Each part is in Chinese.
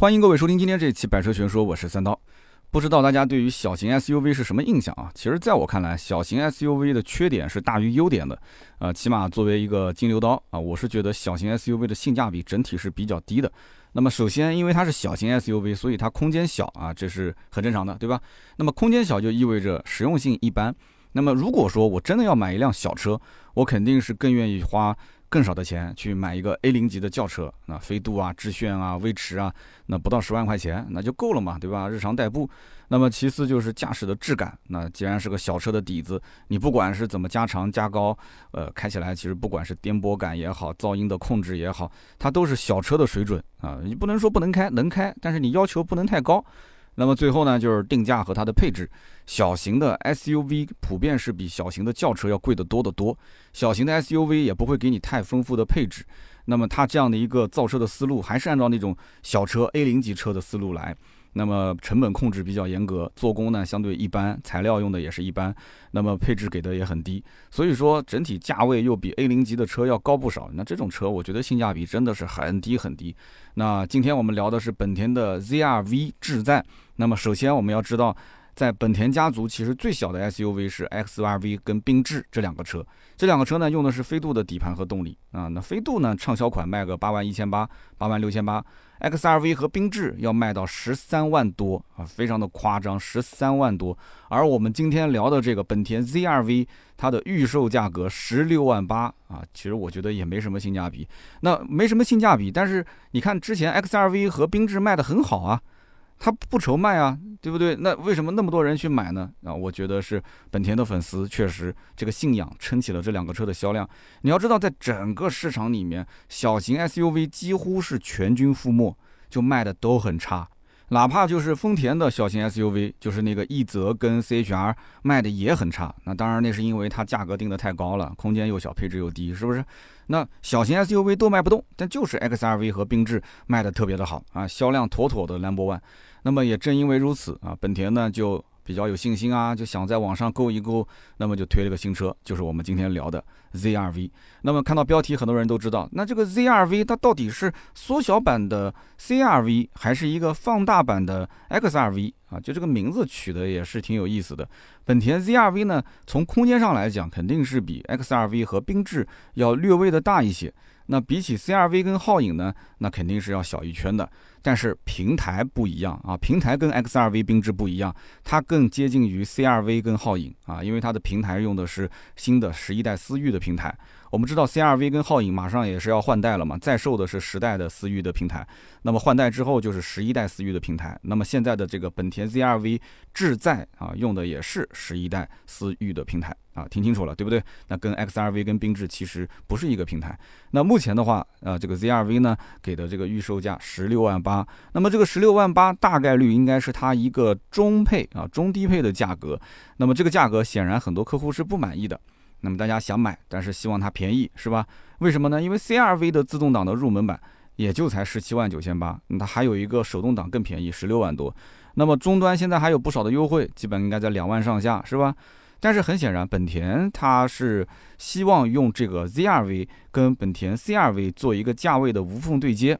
欢迎各位收听今天这一期《百车全说》，我是三刀。不知道大家对于小型 SUV 是什么印象啊？其实，在我看来，小型 SUV 的缺点是大于优点的。呃，起码作为一个金牛刀啊，我是觉得小型 SUV 的性价比整体是比较低的。那么，首先，因为它是小型 SUV，所以它空间小啊，这是很正常的，对吧？那么，空间小就意味着实用性一般。那么，如果说我真的要买一辆小车，我肯定是更愿意花。更少的钱去买一个 A 零级的轿车，那飞度啊、致炫啊、威驰啊，那不到十万块钱那就够了嘛，对吧？日常代步。那么其次就是驾驶的质感，那既然是个小车的底子，你不管是怎么加长加高，呃，开起来其实不管是颠簸感也好，噪音的控制也好，它都是小车的水准啊。你不能说不能开，能开，但是你要求不能太高。那么最后呢，就是定价和它的配置。小型的 SUV 普遍是比小型的轿车要贵得多得多。小型的 SUV 也不会给你太丰富的配置。那么它这样的一个造车的思路，还是按照那种小车 A 零级车的思路来。那么成本控制比较严格，做工呢相对一般，材料用的也是一般，那么配置给的也很低，所以说整体价位又比 A 零级的车要高不少。那这种车我觉得性价比真的是很低很低。那今天我们聊的是本田的 ZR-V 智在。那么首先我们要知道。在本田家族，其实最小的 SUV 是 XRV 跟缤智这两个车。这两个车呢，用的是飞度的底盘和动力啊。那飞度呢，畅销款卖个八万一千八、八万六千八；XRV 和缤智要卖到十三万多啊，非常的夸张，十三万多。而我们今天聊的这个本田 ZRV，它的预售价格十六万八啊，其实我觉得也没什么性价比。那没什么性价比，但是你看之前 XRV 和缤智卖的很好啊。他不愁卖啊，对不对？那为什么那么多人去买呢？啊，我觉得是本田的粉丝确实这个信仰撑起了这两个车的销量。你要知道，在整个市场里面，小型 SUV 几乎是全军覆没，就卖的都很差。哪怕就是丰田的小型 SUV，就是那个奕泽跟 CHR 卖的也很差。那当然，那是因为它价格定的太高了，空间又小，配置又低，是不是？那小型 SUV 都卖不动，但就是 XRV 和缤智卖的特别的好啊，销量妥妥的 Number One。那么也正因为如此啊，本田呢就比较有信心啊，就想在网上购一购，那么就推了个新车，就是我们今天聊的 ZRV。那么看到标题，很多人都知道，那这个 ZRV 它到底是缩小版的 CRV 还是一个放大版的 XRV 啊？就这个名字取的也是挺有意思的。本田 ZRV 呢，从空间上来讲，肯定是比 XRV 和缤智要略微的大一些。那比起 CRV 跟皓影呢，那肯定是要小一圈的。但是平台不一样啊，平台跟 XRV 缤智不一样，它更接近于 CRV 跟皓影啊，因为它的平台用的是新的十一代思域的平台。我们知道 CRV 跟皓影马上也是要换代了嘛，在售的是十代的思域的平台，那么换代之后就是十一代思域的平台。那么现在的这个本田 ZRV 智在啊，用的也是十一代思域的平台啊，听清楚了对不对？那跟 XRV 跟缤智其实不是一个平台。那目前的话，呃，这个 ZRV 呢给的这个预售价十六万八，啊那么这个十六万八大概率应该是它一个中配啊中低配的价格。那么这个价格显然很多客户是不满意的。那么大家想买，但是希望它便宜，是吧？为什么呢？因为 CRV 的自动挡的入门版也就才十七万九千八，它还有一个手动挡更便宜，十六万多。那么终端现在还有不少的优惠，基本应该在两万上下，是吧？但是很显然，本田它是希望用这个 ZRV 跟本田 CRV 做一个价位的无缝对接。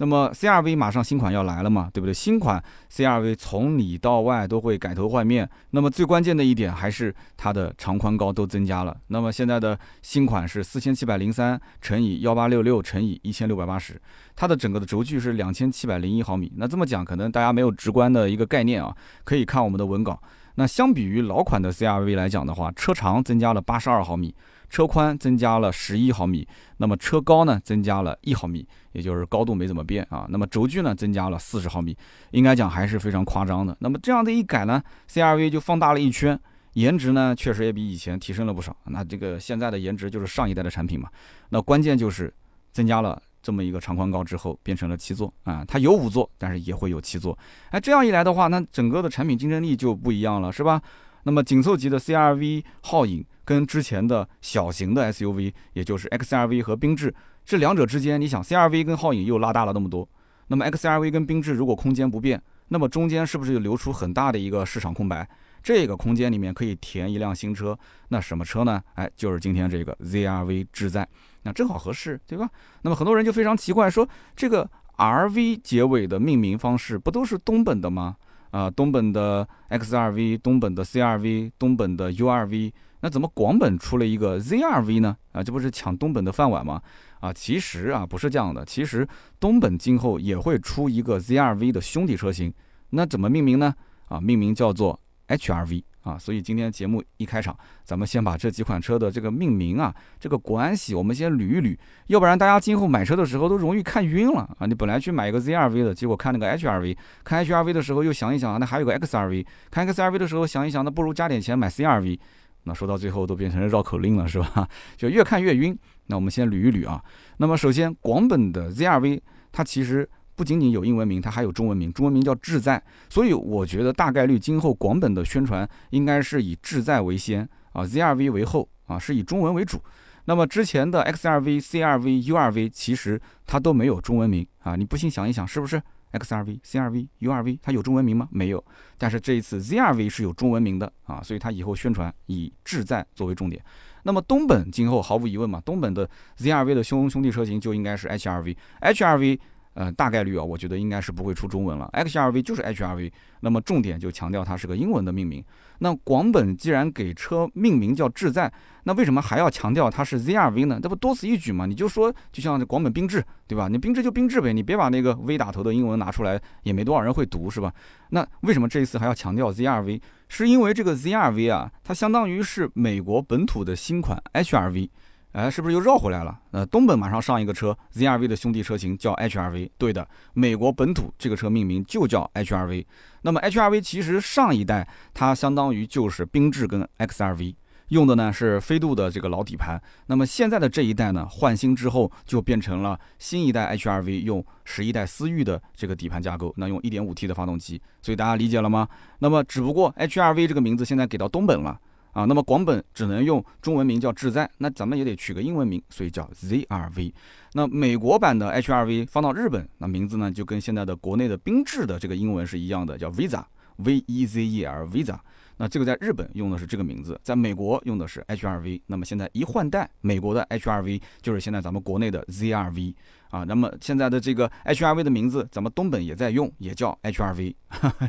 那么 CRV 马上新款要来了嘛，对不对？新款 CRV 从里到外都会改头换面。那么最关键的一点还是它的长宽高都增加了。那么现在的新款是四千七百零三乘以幺八六六乘以一千六百八十，它的整个的轴距是两千七百零一毫米。那这么讲，可能大家没有直观的一个概念啊，可以看我们的文稿。那相比于老款的 CRV 来讲的话，车长增加了八十二毫米。车宽增加了十一毫米，那么车高呢增加了一毫米，也就是高度没怎么变啊。那么轴距呢增加了四十毫米，应该讲还是非常夸张的。那么这样的一改呢，CRV 就放大了一圈，颜值呢确实也比以前提升了不少。那这个现在的颜值就是上一代的产品嘛。那关键就是增加了这么一个长宽高之后，变成了七座啊，它有五座，但是也会有七座。哎，这样一来的话，那整个的产品竞争力就不一样了，是吧？那么紧凑级的 CRV、皓影。跟之前的小型的 SUV，也就是 XRV 和缤智这两者之间，你想 CRV 跟皓影又拉大了那么多，那么 XRV 跟缤智如果空间不变，那么中间是不是就留出很大的一个市场空白？这个空间里面可以填一辆新车，那什么车呢？哎，就是今天这个 ZRV 智在，那正好合适，对吧？那么很多人就非常奇怪，说这个 RV 结尾的命名方式不都是东本的吗？啊，东本的 XRV，东本的 CRV，东本的 URV，那怎么广本出了一个 ZRV 呢？啊，这不是抢东本的饭碗吗？啊，其实啊不是这样的，其实东本今后也会出一个 ZRV 的兄弟车型，那怎么命名呢？啊，命名叫做 HRV。啊，所以今天节目一开场，咱们先把这几款车的这个命名啊，这个关系我们先捋一捋，要不然大家今后买车的时候都容易看晕了啊。你本来去买一个 ZRV 的，结果看那个 HRV，看 HRV 的时候又想一想，那还有个 XRV，看 XRV 的时候想一想，那不如加点钱买 CRV，那说到最后都变成绕口令了，是吧？就越看越晕。那我们先捋一捋啊。那么首先，广本的 ZRV 它其实。不仅仅有英文名，它还有中文名，中文名叫志在，所以我觉得大概率今后广本的宣传应该是以志在为先啊，ZRV 为后啊，是以中文为主。那么之前的 XRV、CRV、URV 其实它都没有中文名啊，你不信想一想，是不是 XRV、CRV、URV 它有中文名吗？没有。但是这一次 ZRV 是有中文名的啊，所以它以后宣传以志在作为重点。那么东本今后毫无疑问嘛，东本的 ZRV 的兄兄弟车型就应该是 HRV，HRV。呃，大概率啊，我觉得应该是不会出中文了。XRV 就是 HRV，那么重点就强调它是个英文的命名。那广本既然给车命名叫志在，那为什么还要强调它是 ZRV 呢？这不多此一举吗？你就说，就像广本缤智，对吧？你缤智就缤智呗，你别把那个 V 打头的英文拿出来，也没多少人会读，是吧？那为什么这一次还要强调 ZRV？是因为这个 ZRV 啊，它相当于是美国本土的新款 HRV。哎，是不是又绕回来了？呃，东本马上上一个车，ZRV 的兄弟车型叫 HRV。对的，美国本土这个车命名就叫 HRV。那么 HRV 其实上一代它相当于就是缤智跟 XRV 用的呢是飞度的这个老底盘。那么现在的这一代呢换新之后就变成了新一代 HRV 用十一代思域的这个底盘架构，那用 1.5T 的发动机。所以大家理解了吗？那么只不过 HRV 这个名字现在给到东本了。啊，那么广本只能用中文名叫志在，那咱们也得取个英文名，所以叫 ZRV。那美国版的 HRV 放到日本，那名字呢就跟现在的国内的缤智的这个英文是一样的，叫 Visa，V E Z E L Visa。那这个在日本用的是这个名字，在美国用的是 HRV。那么现在一换代，美国的 HRV 就是现在咱们国内的 ZRV 啊。那么现在的这个 HRV 的名字，咱们东本也在用，也叫 HRV，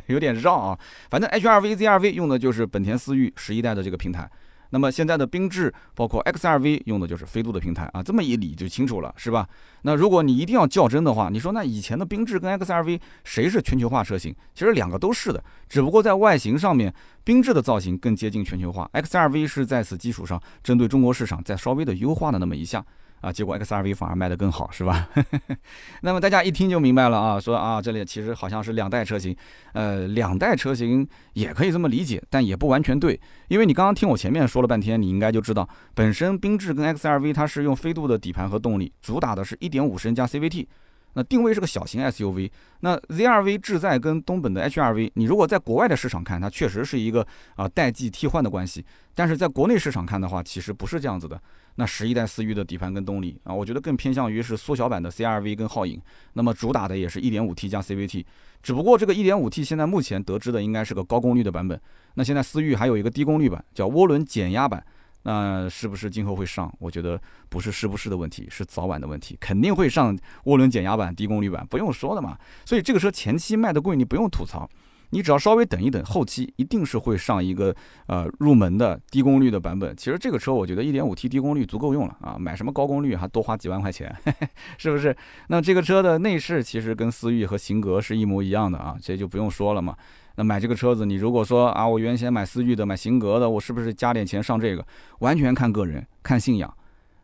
有点绕啊。反正 HRV、ZRV 用的就是本田思域十一代的这个平台。那么现在的缤智包括 XRV 用的就是飞度的平台啊，这么一理就清楚了，是吧？那如果你一定要较真的话，你说那以前的缤智跟 XRV 谁是全球化车型？其实两个都是的，只不过在外形上面，缤智的造型更接近全球化，XRV 是在此基础上针对中国市场再稍微的优化了那么一下。啊，结果 X R V 反而卖得更好，是吧？那么大家一听就明白了啊，说啊，这里其实好像是两代车型，呃，两代车型也可以这么理解，但也不完全对，因为你刚刚听我前面说了半天，你应该就知道，本身缤智跟 X R V 它是用飞度的底盘和动力，主打的是一点五升加 C V T。那定位是个小型 SUV，那 ZRV 志在跟东本的 HRV，你如果在国外的市场看，它确实是一个啊代际替换的关系，但是在国内市场看的话，其实不是这样子的。那十一代思域的底盘跟动力啊，我觉得更偏向于是缩小版的 CRV 跟皓影，那么主打的也是一点五 T 加 CVT，只不过这个一点五 T 现在目前得知的应该是个高功率的版本，那现在思域还有一个低功率版，叫涡轮减压版。那是不是今后会上？我觉得不是是不是的问题，是早晚的问题，肯定会上涡轮减压版、低功率版，不用说的嘛。所以这个车前期卖的贵，你不用吐槽，你只要稍微等一等，后期一定是会上一个呃入门的低功率的版本。其实这个车我觉得 1.5T 低功率足够用了啊，买什么高功率还多花几万块钱，是不是？那这个车的内饰其实跟思域和型格是一模一样的啊，这就不用说了嘛。那买这个车子，你如果说啊，我原先买思域的、买型格的，我是不是加点钱上这个？完全看个人，看信仰。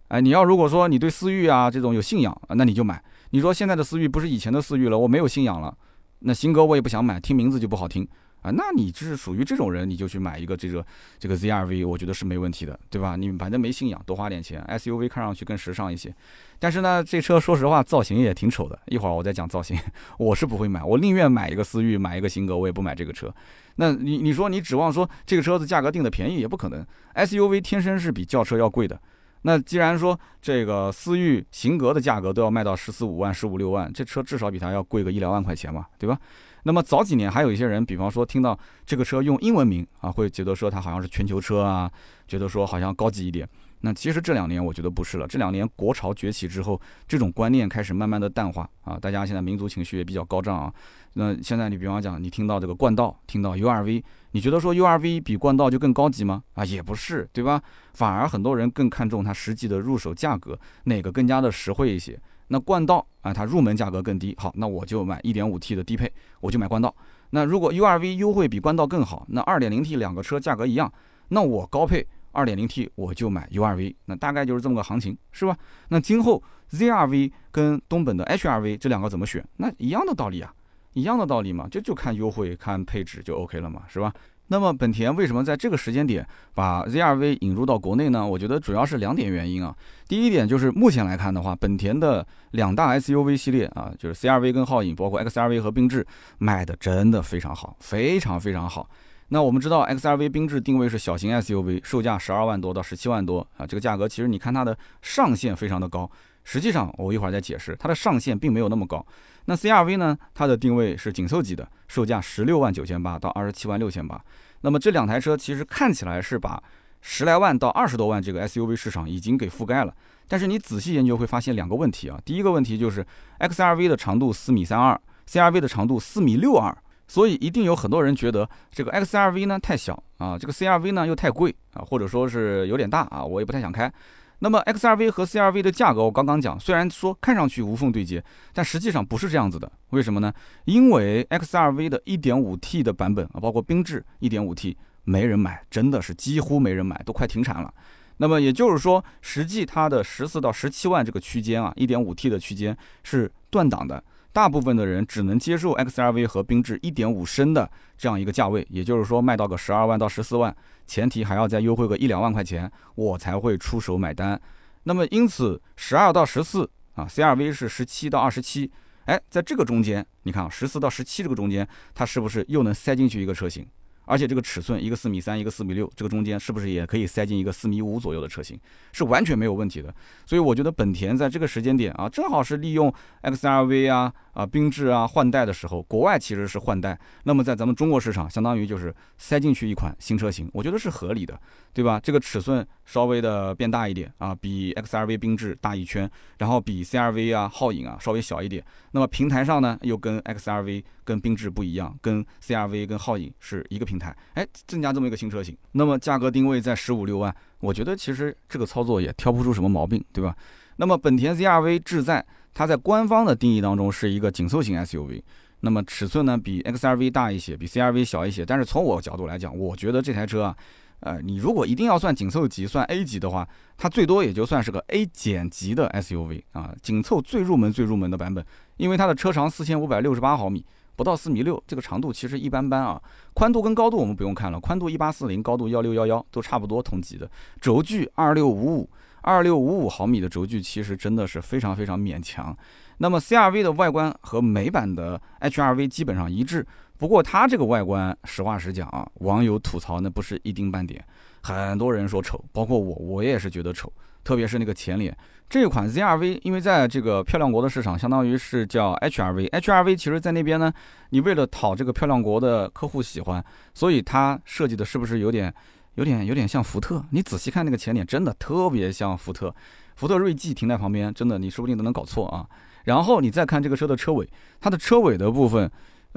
哎，你要如果说你对思域啊这种有信仰，那你就买。你说现在的思域不是以前的思域了，我没有信仰了，那型格我也不想买，听名字就不好听。啊，那你就是属于这种人，你就去买一个这个这个 ZRV，我觉得是没问题的，对吧？你反正没信仰，多花点钱，SUV 看上去更时尚一些。但是呢，这车说实话造型也挺丑的。一会儿我再讲造型，我是不会买，我宁愿买一个思域，买一个型格，我也不买这个车。那你你说你指望说这个车子价格定的便宜也不可能，SUV 天生是比轿车要贵的。那既然说这个思域型格的价格都要卖到十四五万、十五六万，这车至少比它要贵个一两万块钱嘛，对吧？那么早几年还有一些人，比方说听到这个车用英文名啊，会觉得说它好像是全球车啊，觉得说好像高级一点。那其实这两年我觉得不是了，这两年国潮崛起之后，这种观念开始慢慢的淡化啊，大家现在民族情绪也比较高涨啊。那现在你比方讲，你听到这个冠道，听到 URV，你觉得说 URV 比冠道就更高级吗？啊，也不是，对吧？反而很多人更看重它实际的入手价格，哪个更加的实惠一些？那冠道啊，它入门价格更低，好，那我就买 1.5T 的低配，我就买冠道。那如果 URV 优惠比冠道更好，那 2.0T 两个车价格一样，那我高配。二点零 T 我就买 URV，那大概就是这么个行情，是吧？那今后 ZRV 跟东本的 HRV 这两个怎么选？那一样的道理啊，一样的道理嘛，就就看优惠、看配置就 OK 了嘛，是吧？那么本田为什么在这个时间点把 ZRV 引入到国内呢？我觉得主要是两点原因啊。第一点就是目前来看的话，本田的两大 SUV 系列啊，就是 CRV 跟皓影，包括 XRV 和缤智，卖的真的非常好，非常非常好。那我们知道，XRV 缤智定位是小型 SUV，售价十二万多到十七万多啊，这个价格其实你看它的上限非常的高。实际上，我一会儿再解释，它的上限并没有那么高。那 CRV 呢，它的定位是紧凑级的，售价十六万九千八到二十七万六千八。那么这两台车其实看起来是把十来万到二十多万这个 SUV 市场已经给覆盖了，但是你仔细研究会发现两个问题啊。第一个问题就是 XRV 的长度四米三二，CRV 的长度四米六二。所以一定有很多人觉得这个 XRV 呢太小啊，这个 CRV 呢又太贵啊，或者说是有点大啊，我也不太想开。那么 XRV 和 CRV 的价格我刚刚讲，虽然说看上去无缝对接，但实际上不是这样子的。为什么呢？因为 XRV 的 1.5T 的版本啊，包括缤智 1.5T 没人买，真的是几乎没人买，都快停产了。那么也就是说，实际它的十四到十七万这个区间啊，1.5T 的区间是断档的。大部分的人只能接受 XRV 和缤智1.5升的这样一个价位，也就是说卖到个十二万到十四万，前提还要再优惠个一两万块钱，我才会出手买单。那么因此，十二到十四啊，CRV 是十七到二十七，哎，在这个中间，你看十四到十七这个中间，它是不是又能塞进去一个车型？而且这个尺寸，一个四米三，一个四米六，这个中间是不是也可以塞进一个四米五左右的车型？是完全没有问题的。所以我觉得本田在这个时间点啊，正好是利用 XRV 啊。啊，缤智啊，换代的时候，国外其实是换代，那么在咱们中国市场，相当于就是塞进去一款新车型，我觉得是合理的，对吧？这个尺寸稍微的变大一点啊，比 XRV 缤智大一圈，然后比 CRV 啊、皓影啊稍微小一点。那么平台上呢，又跟 XRV 跟缤智不一样，跟 CRV 跟皓影是一个平台，哎，增加这么一个新车型，那么价格定位在十五六万，我觉得其实这个操作也挑不出什么毛病，对吧？那么本田 C R V 智在。它在官方的定义当中是一个紧凑型 SUV，那么尺寸呢比 XRV 大一些，比 CRV 小一些。但是从我角度来讲，我觉得这台车啊，呃，你如果一定要算紧凑级、算 A 级的话，它最多也就算是个 A 减级的 SUV 啊，紧凑最入门、最入门的版本。因为它的车长四千五百六十八毫米，不到四米六，这个长度其实一般般啊。宽度跟高度我们不用看了，宽度一八四零，高度幺六幺幺，都差不多同级的。轴距二六五五。二六五五毫米的轴距其实真的是非常非常勉强。那么 CRV 的外观和美版的 HRV 基本上一致，不过它这个外观，实话实讲啊，网友吐槽那不是一丁半点，很多人说丑，包括我，我也是觉得丑，特别是那个前脸。这款 ZRV 因为在这个漂亮国的市场，相当于是叫 HRV，HRV 其实在那边呢，你为了讨这个漂亮国的客户喜欢，所以它设计的是不是有点？有点有点像福特，你仔细看那个前脸，真的特别像福特。福特锐际停在旁边，真的你说不定都能搞错啊。然后你再看这个车的车尾，它的车尾的部分，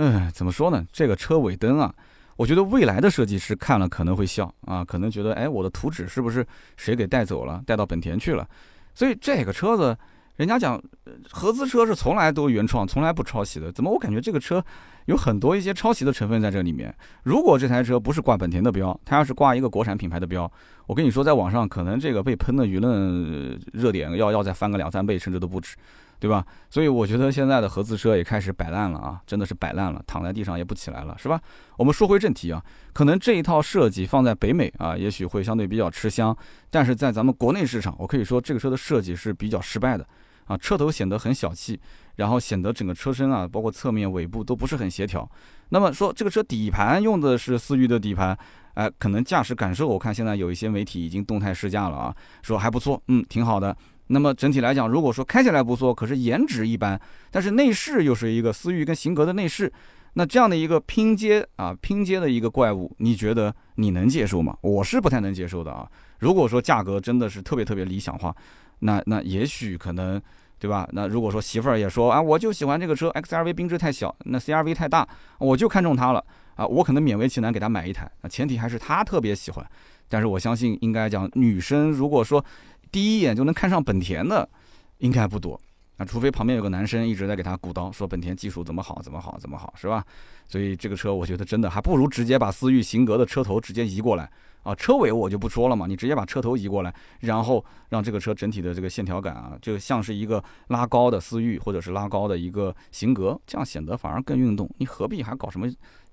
嗯，怎么说呢？这个车尾灯啊，我觉得未来的设计师看了可能会笑啊，可能觉得，哎，我的图纸是不是谁给带走了，带到本田去了？所以这个车子。人家讲合资车是从来都原创，从来不抄袭的。怎么我感觉这个车有很多一些抄袭的成分在这里面？如果这台车不是挂本田的标，它要是挂一个国产品牌的标，我跟你说，在网上可能这个被喷的舆论热点要要再翻个两三倍，甚至都不止，对吧？所以我觉得现在的合资车也开始摆烂了啊，真的是摆烂了，躺在地上也不起来了，是吧？我们说回正题啊，可能这一套设计放在北美啊，也许会相对比较吃香，但是在咱们国内市场，我可以说这个车的设计是比较失败的。啊，车头显得很小气，然后显得整个车身啊，包括侧面尾部都不是很协调。那么说这个车底盘用的是思域的底盘，哎，可能驾驶感受，我看现在有一些媒体已经动态试驾了啊，说还不错，嗯，挺好的。那么整体来讲，如果说开起来不错，可是颜值一般，但是内饰又是一个思域跟型格的内饰，那这样的一个拼接啊，拼接的一个怪物，你觉得你能接受吗？我是不太能接受的啊。如果说价格真的是特别特别理想化，那那也许可能，对吧？那如果说媳妇儿也说啊，我就喜欢这个车，XRV 缤智太小，那 CRV 太大，我就看中它了啊，我可能勉为其难给她买一台，那前提还是她特别喜欢。但是我相信，应该讲女生如果说第一眼就能看上本田的，应该不多。啊，除非旁边有个男生一直在给他鼓捣，说本田技术怎么好，怎么好，怎么好，是吧？所以这个车我觉得真的还不如直接把思域型格的车头直接移过来啊，车尾我就不说了嘛，你直接把车头移过来，然后让这个车整体的这个线条感啊，就像是一个拉高的思域或者是拉高的一个型格，这样显得反而更运动。你何必还搞什么？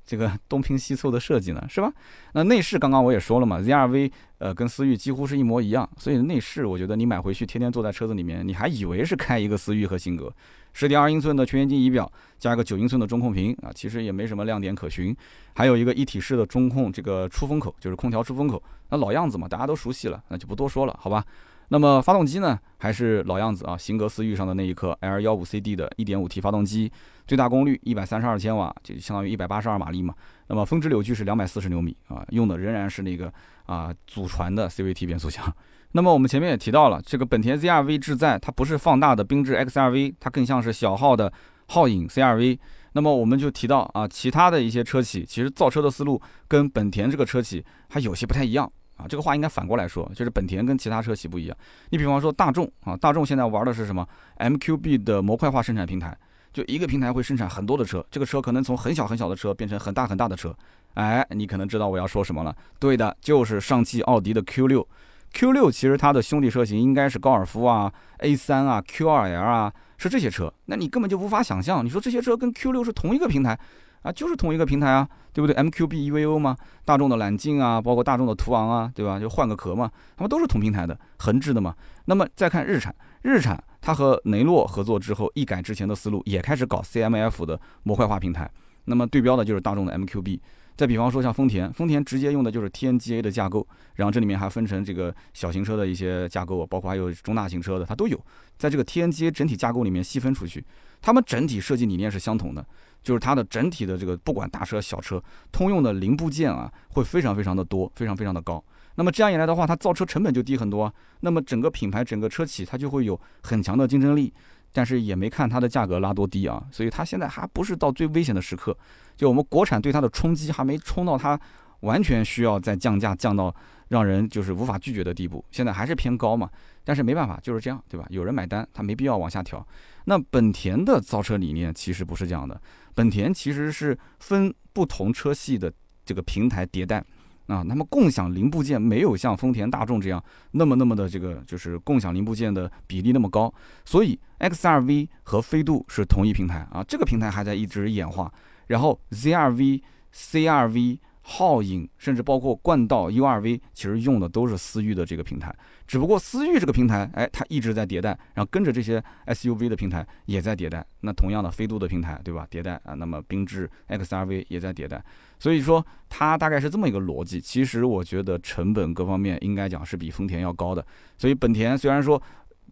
这个东拼西凑的设计呢，是吧？那内饰刚刚我也说了嘛，ZRV 呃跟思域几乎是一模一样，所以内饰我觉得你买回去天天坐在车子里面，你还以为是开一个思域和型格。十点二英寸的全液晶仪表加一个九英寸的中控屏啊，其实也没什么亮点可循。还有一个一体式的中控这个出风口，就是空调出风口，那老样子嘛，大家都熟悉了，那就不多说了，好吧？那么发动机呢，还是老样子啊，型格思域上的那一颗 L 幺五 CD 的 1.5T 发动机，最大功率132千瓦，就相当于182马力嘛。那么峰值扭矩是240牛米啊，用的仍然是那个啊祖传的 CVT 变速箱。那么我们前面也提到了，这个本田 ZR-V 智在它不是放大的缤智 XR-V，它更像是小号的皓影 CR-V。那么我们就提到啊，其他的一些车企其实造车的思路跟本田这个车企还有些不太一样。啊，这个话应该反过来说，就是本田跟其他车企不一样。你比方说大众啊，大众现在玩的是什么？MQB 的模块化生产平台，就一个平台会生产很多的车，这个车可能从很小很小的车变成很大很大的车。哎，你可能知道我要说什么了。对的，就是上汽奥迪的 Q6。Q6 其实它的兄弟车型应该是高尔夫啊、A3 啊、Q2L 啊，是这些车。那你根本就无法想象，你说这些车跟 Q6 是同一个平台。啊，就是同一个平台啊，对不对？MQB EVO 嘛，大众的揽境啊，包括大众的途昂啊，对吧？就换个壳嘛，他们都是同平台的，横置的嘛。那么再看日产，日产它和雷诺合作之后，一改之前的思路，也开始搞 CMF 的模块化平台。那么对标的就是大众的 MQB。再比方说像丰田，丰田直接用的就是 TNGA 的架构，然后这里面还分成这个小型车的一些架构，包括还有中大型车的，它都有，在这个 TNGA 整体架构里面细分出去，它们整体设计理念是相同的。就是它的整体的这个不管大车小车，通用的零部件啊，会非常非常的多，非常非常的高。那么这样一来的话，它造车成本就低很多。那么整个品牌、整个车企，它就会有很强的竞争力。但是也没看它的价格拉多低啊，所以它现在还不是到最危险的时刻。就我们国产对它的冲击还没冲到它完全需要再降价降到让人就是无法拒绝的地步，现在还是偏高嘛。但是没办法，就是这样，对吧？有人买单，它没必要往下调。那本田的造车理念其实不是这样的。本田其实是分不同车系的这个平台迭代啊，那么共享零部件没有像丰田、大众这样那么那么的这个就是共享零部件的比例那么高，所以 XRV 和飞度是同一平台啊，这个平台还在一直演化，然后 ZRV、CRV。皓影，甚至包括冠道 URV，其实用的都是思域的这个平台，只不过思域这个平台，哎，它一直在迭代，然后跟着这些 SUV 的平台也在迭代。那同样的飞度的平台，对吧？迭代啊，那么缤智 XRV 也在迭代，所以说它大概是这么一个逻辑。其实我觉得成本各方面应该讲是比丰田要高的。所以本田虽然说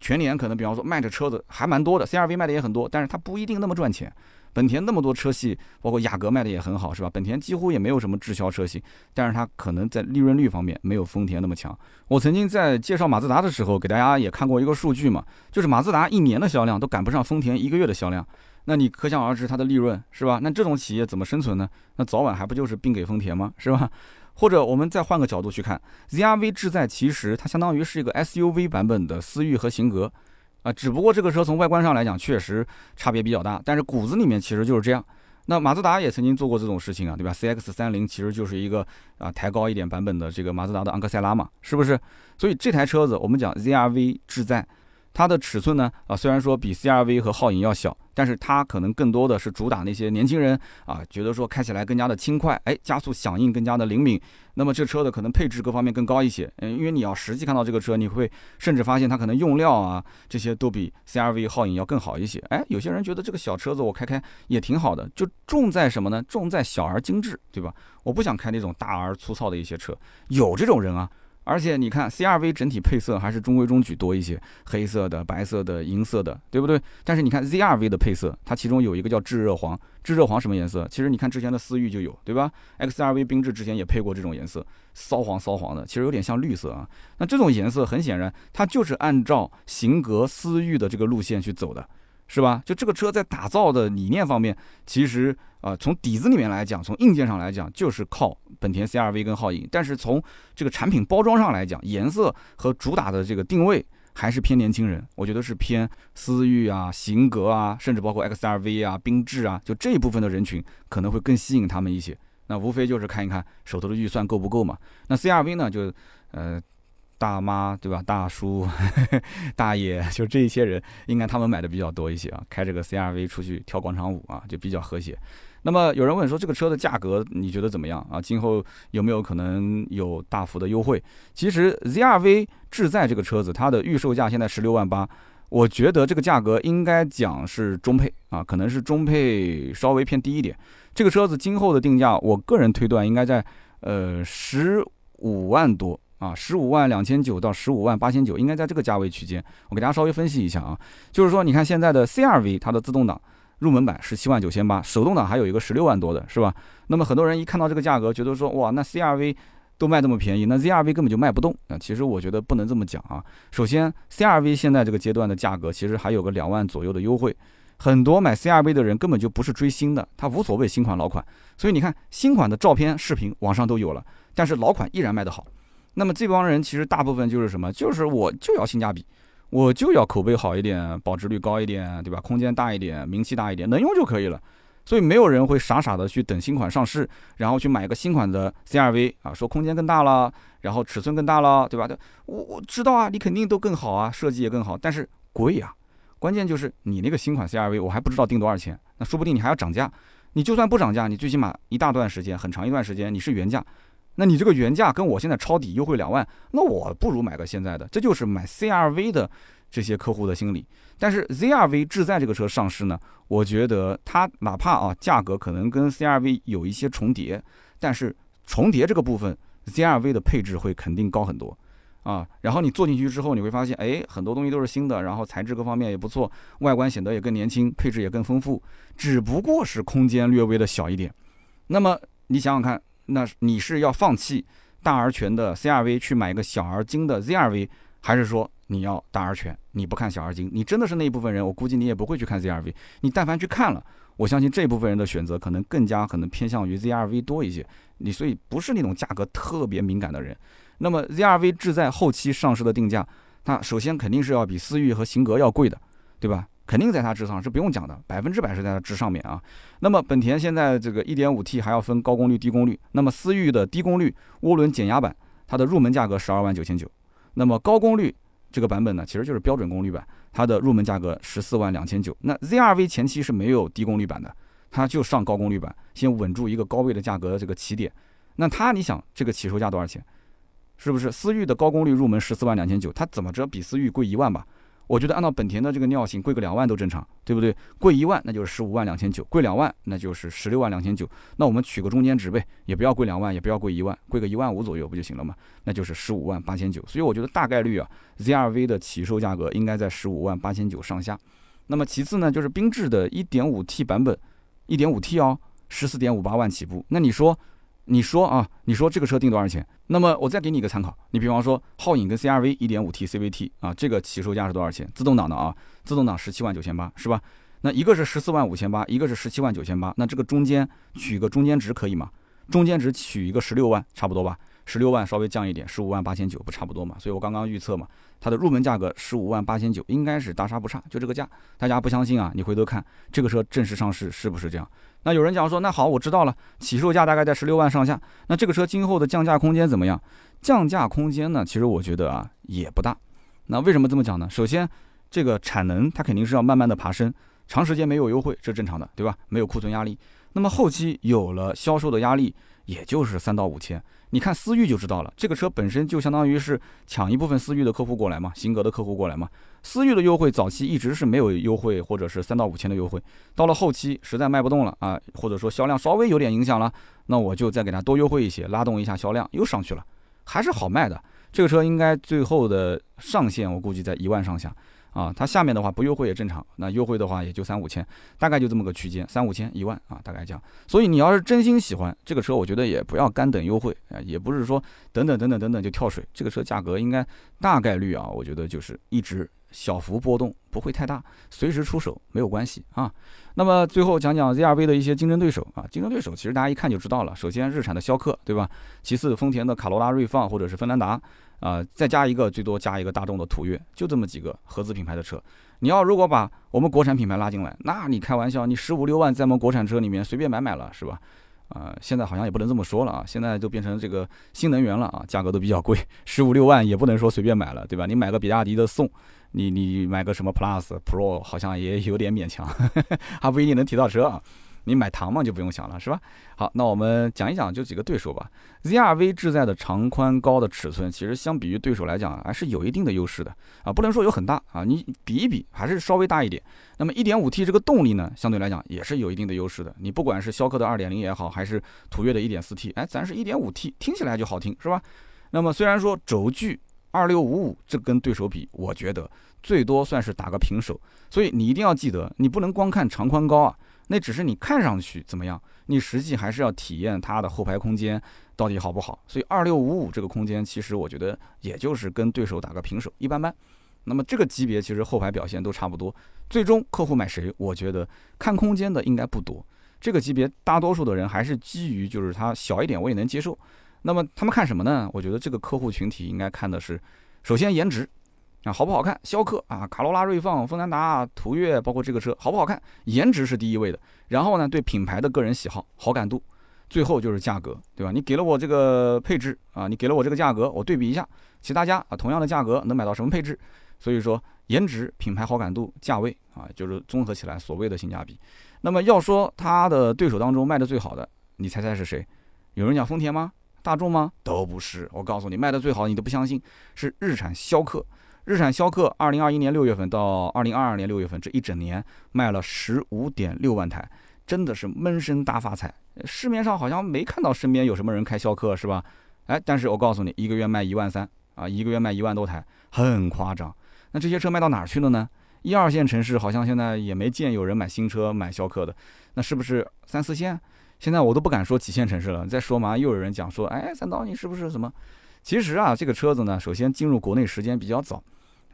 全年可能比方说卖的车子还蛮多的，CRV 卖的也很多，但是它不一定那么赚钱。本田那么多车系，包括雅阁卖的也很好，是吧？本田几乎也没有什么滞销车型，但是它可能在利润率方面没有丰田那么强。我曾经在介绍马自达的时候，给大家也看过一个数据嘛，就是马自达一年的销量都赶不上丰田一个月的销量，那你可想而知它的利润是吧？那这种企业怎么生存呢？那早晚还不就是并给丰田吗？是吧？或者我们再换个角度去看，ZRV 智在其实它相当于是一个 SUV 版本的思域和型格。啊，只不过这个车从外观上来讲，确实差别比较大，但是骨子里面其实就是这样。那马自达也曾经做过这种事情啊，对吧？CX 三零其实就是一个啊抬高一点版本的这个马自达的昂克赛拉嘛，是不是？所以这台车子我们讲 ZRV 智在。它的尺寸呢？啊，虽然说比 CRV 和皓影要小，但是它可能更多的是主打那些年轻人啊，觉得说开起来更加的轻快，哎，加速响应更加的灵敏。那么这车的可能配置各方面更高一些，嗯，因为你要实际看到这个车，你会甚至发现它可能用料啊这些都比 CRV、皓影要更好一些。哎，有些人觉得这个小车子我开开也挺好的，就重在什么呢？重在小而精致，对吧？我不想开那种大而粗糙的一些车，有这种人啊。而且你看，CRV 整体配色还是中规中矩多一些，黑色的、白色的、银色的，对不对？但是你看 ZRV 的配色，它其中有一个叫炙热黄，炙热黄什么颜色？其实你看之前的思域就有，对吧？XRV 缤智之前也配过这种颜色，骚黄骚黄的，其实有点像绿色啊。那这种颜色很显然，它就是按照型格思域的这个路线去走的。是吧？就这个车在打造的理念方面，其实啊，从底子里面来讲，从硬件上来讲，就是靠本田 CRV 跟皓影。但是从这个产品包装上来讲，颜色和主打的这个定位还是偏年轻人。我觉得是偏思域啊、型格啊，甚至包括 XRV 啊、缤智啊，就这一部分的人群可能会更吸引他们一些。那无非就是看一看手头的预算够不够嘛。那 CRV 呢，就呃。大妈对吧？大叔、大爷，就这一些人，应该他们买的比较多一些啊。开这个 CRV 出去跳广场舞啊，就比较和谐。那么有人问说，这个车的价格你觉得怎么样啊？今后有没有可能有大幅的优惠？其实 ZRV 智在这个车子，它的预售价现在十六万八，我觉得这个价格应该讲是中配啊，可能是中配稍微偏低一点。这个车子今后的定价，我个人推断应该在呃十五万多。啊，十五万两千九到十五万八千九，应该在这个价位区间。我给大家稍微分析一下啊，就是说，你看现在的 CRV 它的自动挡入门版十七万九千八，手动挡还有一个十六万多的，是吧？那么很多人一看到这个价格，觉得说，哇，那 CRV 都卖这么便宜，那 ZRV 根本就卖不动啊。其实我觉得不能这么讲啊。首先，CRV 现在这个阶段的价格其实还有个两万左右的优惠，很多买 CRV 的人根本就不是追新的，他无所谓新款老款。所以你看，新款的照片、视频网上都有了，但是老款依然卖得好。那么这帮人其实大部分就是什么？就是我就要性价比，我就要口碑好一点，保值率高一点，对吧？空间大一点，名气大一点，能用就可以了。所以没有人会傻傻的去等新款上市，然后去买一个新款的 CRV 啊，说空间更大了，然后尺寸更大了，对吧？我我知道啊，你肯定都更好啊，设计也更好，但是贵呀。关键就是你那个新款 CRV，我还不知道定多少钱，那说不定你还要涨价。你就算不涨价，你最起码一大段时间，很长一段时间你是原价。那你这个原价跟我现在抄底优惠两万，那我不如买个现在的，这就是买 CRV 的这些客户的心理。但是 ZRV 智在这个车上市呢，我觉得它哪怕啊价格可能跟 CRV 有一些重叠，但是重叠这个部分，ZRV 的配置会肯定高很多啊。然后你坐进去之后，你会发现，哎，很多东西都是新的，然后材质各方面也不错，外观显得也更年轻，配置也更丰富，只不过是空间略微的小一点。那么你想想看。那你是要放弃大而全的 CRV 去买一个小而精的 ZRV，还是说你要大而全，你不看小而精？你真的是那一部分人，我估计你也不会去看 ZRV。你但凡去看了，我相信这部分人的选择可能更加可能偏向于 ZRV 多一些。你所以不是那种价格特别敏感的人。那么 ZRV 志在后期上市的定价，它首先肯定是要比思域和型格要贵的，对吧？肯定在它之上是不用讲的，百分之百是在它之上面啊。那么本田现在这个 1.5T 还要分高功率、低功率。那么思域的低功率涡轮减压版，它的入门价格十二万九千九。那么高功率这个版本呢，其实就是标准功率版，它的入门价格十四万两千九。那 ZRV 前期是没有低功率版的，它就上高功率版，先稳住一个高位的价格这个起点。那它你想这个起售价多少钱？是不是思域的高功率入门十四万两千九？它怎么着比思域贵一万吧？我觉得按照本田的这个尿性，贵个两万都正常，对不对？贵一万那就是十五万两千九，贵两万那就是十六万两千九。那我们取个中间值呗，也不要贵两万，也不要贵一万，贵个一万五左右不就行了吗？那就是十五万八千九。所以我觉得大概率啊，ZRV 的起售价格应该在十五万八千九上下。那么其次呢，就是缤智的 1.5T 版本，1.5T 哦，十四点五八万起步。那你说？你说啊，你说这个车定多少钱？那么我再给你一个参考，你比方说皓影跟 CRV 1.5T CVT 啊，这个起售价是多少钱？自动挡的啊，自动挡十七万九千八是吧？那一个是十四万五千八，一个是十七万九千八，那这个中间取个中间值可以吗？中间值取一个十六万，差不多吧？十六万稍微降一点，十五万八千九不差不多嘛？所以我刚刚预测嘛，它的入门价格十五万八千九，应该是大差不差，就这个价。大家不相信啊？你回头看这个车正式上市是不是这样？那有人讲说，那好，我知道了，起售价大概在十六万上下。那这个车今后的降价空间怎么样？降价空间呢？其实我觉得啊，也不大。那为什么这么讲呢？首先，这个产能它肯定是要慢慢的爬升，长时间没有优惠，这正常的，对吧？没有库存压力。那么后期有了销售的压力，也就是三到五千。你看思域就知道了，这个车本身就相当于是抢一部分思域的客户过来嘛，型格的客户过来嘛。思域的优惠早期一直是没有优惠，或者是三到五千的优惠。到了后期实在卖不动了啊，或者说销量稍微有点影响了，那我就再给它多优惠一些，拉动一下销量，又上去了，还是好卖的。这个车应该最后的上限我估计在一万上下。啊，它下面的话不优惠也正常，那优惠的话也就三五千，大概就这么个区间，三五千一万啊，大概这样。所以你要是真心喜欢这个车，我觉得也不要干等优惠啊，也不是说等等等等等等就跳水。这个车价格应该大概率啊，我觉得就是一直小幅波动，不会太大，随时出手没有关系啊。那么最后讲讲 ZR-V 的一些竞争对手啊，竞争对手其实大家一看就知道了，首先日产的逍客，对吧？其次丰田的卡罗拉、锐放或者是芬兰达。啊，再加一个，最多加一个大众的途岳，就这么几个合资品牌的车。你要如果把我们国产品牌拉进来，那你开玩笑，你十五六万在我们国产车里面随便买买了，是吧？啊，现在好像也不能这么说了啊，现在就变成这个新能源了啊，价格都比较贵，十五六万也不能说随便买了，对吧？你买个比亚迪的宋，你你买个什么 Plus Pro，好像也有点勉强，还不一定能提到车啊。你买唐嘛就不用想了，是吧？好，那我们讲一讲就几个对手吧。ZR-V 志在的长宽高的尺寸，其实相比于对手来讲还是有一定的优势的啊，不能说有很大啊，你比一比还是稍微大一点。那么 1.5T 这个动力呢，相对来讲也是有一定的优势的。你不管是逍客的2.0也好，还是途岳的 1.4T，哎，咱是一点五 T，听起来就好听，是吧？那么虽然说轴距2655，这跟对手比，我觉得最多算是打个平手。所以你一定要记得，你不能光看长宽高啊。那只是你看上去怎么样，你实际还是要体验它的后排空间到底好不好。所以二六五五这个空间，其实我觉得也就是跟对手打个平手，一般般。那么这个级别其实后排表现都差不多。最终客户买谁，我觉得看空间的应该不多。这个级别大多数的人还是基于就是它小一点我也能接受。那么他们看什么呢？我觉得这个客户群体应该看的是，首先颜值。啊，好不好看？逍客啊，卡罗拉、锐放、锋兰达、途岳，包括这个车好不好看？颜值是第一位的。然后呢，对品牌的个人喜好、好感度，最后就是价格，对吧？你给了我这个配置啊，你给了我这个价格，我对比一下其他家啊，同样的价格能买到什么配置？所以说，颜值、品牌好感度、价位啊，就是综合起来所谓的性价比。那么要说它的对手当中卖的最好的，你猜猜是谁？有人讲丰田吗？大众吗？都不是。我告诉你，卖的最好，你都不相信，是日产逍客。日产逍客，二零二一年六月份到二零二二年六月份这一整年卖了十五点六万台，真的是闷声大发财。市面上好像没看到身边有什么人开逍客，是吧？哎，但是我告诉你，一个月卖一万三啊，一个月卖一万多台，很夸张。那这些车卖到哪儿去了呢？一二线城市好像现在也没见有人买新车买逍客的，那是不是三四线？现在我都不敢说几线城市了。再说嘛，又有人讲说，哎，三刀你是不是什么？其实啊，这个车子呢，首先进入国内时间比较早。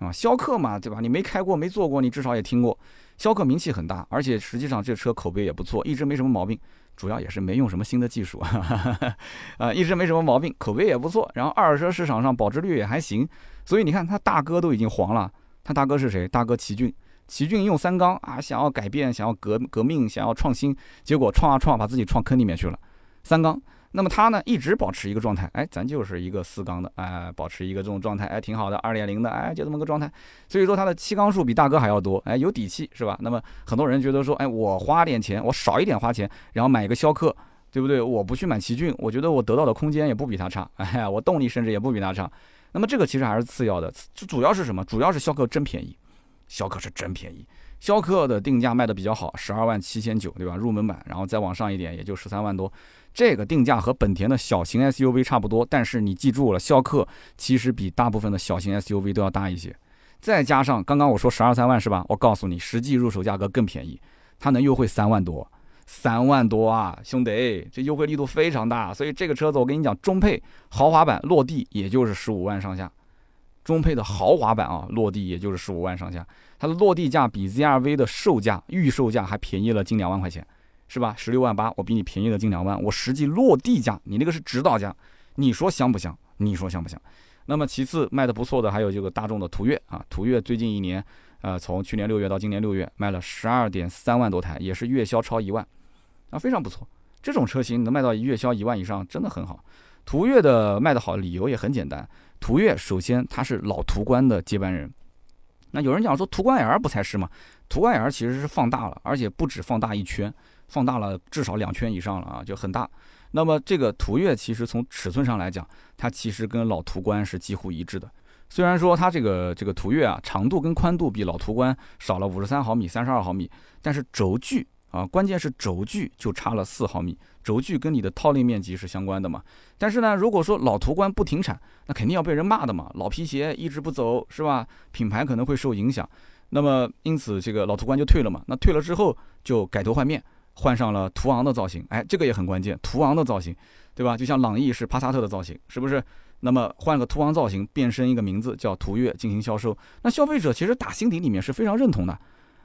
啊，逍客嘛，对吧？你没开过，没坐过，你至少也听过。逍客名气很大，而且实际上这车口碑也不错，一直没什么毛病。主要也是没用什么新的技术，啊，一直没什么毛病，口碑也不错。然后二手车市场上保值率也还行。所以你看，他大哥都已经黄了。他大哥是谁？大哥奇骏。奇骏用三缸啊，想要改变，想要革革命，想要创新，结果创啊创，把自己创坑里面去了。三缸。那么它呢，一直保持一个状态，哎，咱就是一个四缸的，哎，保持一个这种状态，哎，挺好的，二点零的，哎，就这么个状态。所以说它的七缸数比大哥还要多，哎，有底气是吧？那么很多人觉得说，哎，我花点钱，我少一点花钱，然后买一个逍客，对不对？我不去买奇骏，我觉得我得到的空间也不比它差，哎，我动力甚至也不比它差。那么这个其实还是次要的，主要是什么？主要是逍客真便宜，逍客是真便宜。逍客的定价卖的比较好，十二万七千九，对吧？入门版，然后再往上一点，也就十三万多。这个定价和本田的小型 SUV 差不多，但是你记住了，逍客其实比大部分的小型 SUV 都要大一些。再加上刚刚我说十二三万是吧？我告诉你，实际入手价格更便宜，它能优惠三万多，三万多啊，兄弟，这优惠力度非常大。所以这个车子我跟你讲，中配豪华版落地也就是十五万上下。中配的豪华版啊，落地也就是十五万上下，它的落地价比 ZR-V 的售价预售价还便宜了近两万块钱，是吧？十六万八，我比你便宜了近两万，我实际落地价，你那个是指导价，你说香不香？你说香不香？那么其次卖的不错的还有这个大众的途岳啊，途岳最近一年，呃，从去年六月到今年六月卖了十二点三万多台，也是月销超一万，啊，非常不错。这种车型能卖到月销一万以上，真的很好。途岳的卖得好，理由也很简单。途岳首先它是老途观的接班人，那有人讲说途观 L 不才是吗？途观 L 其实是放大了，而且不止放大一圈，放大了至少两圈以上了啊，就很大。那么这个途岳其实从尺寸上来讲，它其实跟老途观是几乎一致的。虽然说它这个这个途岳啊，长度跟宽度比老途观少了五十三毫米、三十二毫米，但是轴距啊，关键是轴距就差了四毫米，轴距跟你的套内面积是相关的嘛。但是呢，如果说老途观不停产，那肯定要被人骂的嘛。老皮鞋一直不走，是吧？品牌可能会受影响。那么因此这个老途观就退了嘛。那退了之后就改头换面，换上了途昂的造型。哎，这个也很关键，途昂的造型，对吧？就像朗逸是帕萨特的造型，是不是？那么换个途昂造型，变身一个名字叫途岳进行销售，那消费者其实打心底里面是非常认同的。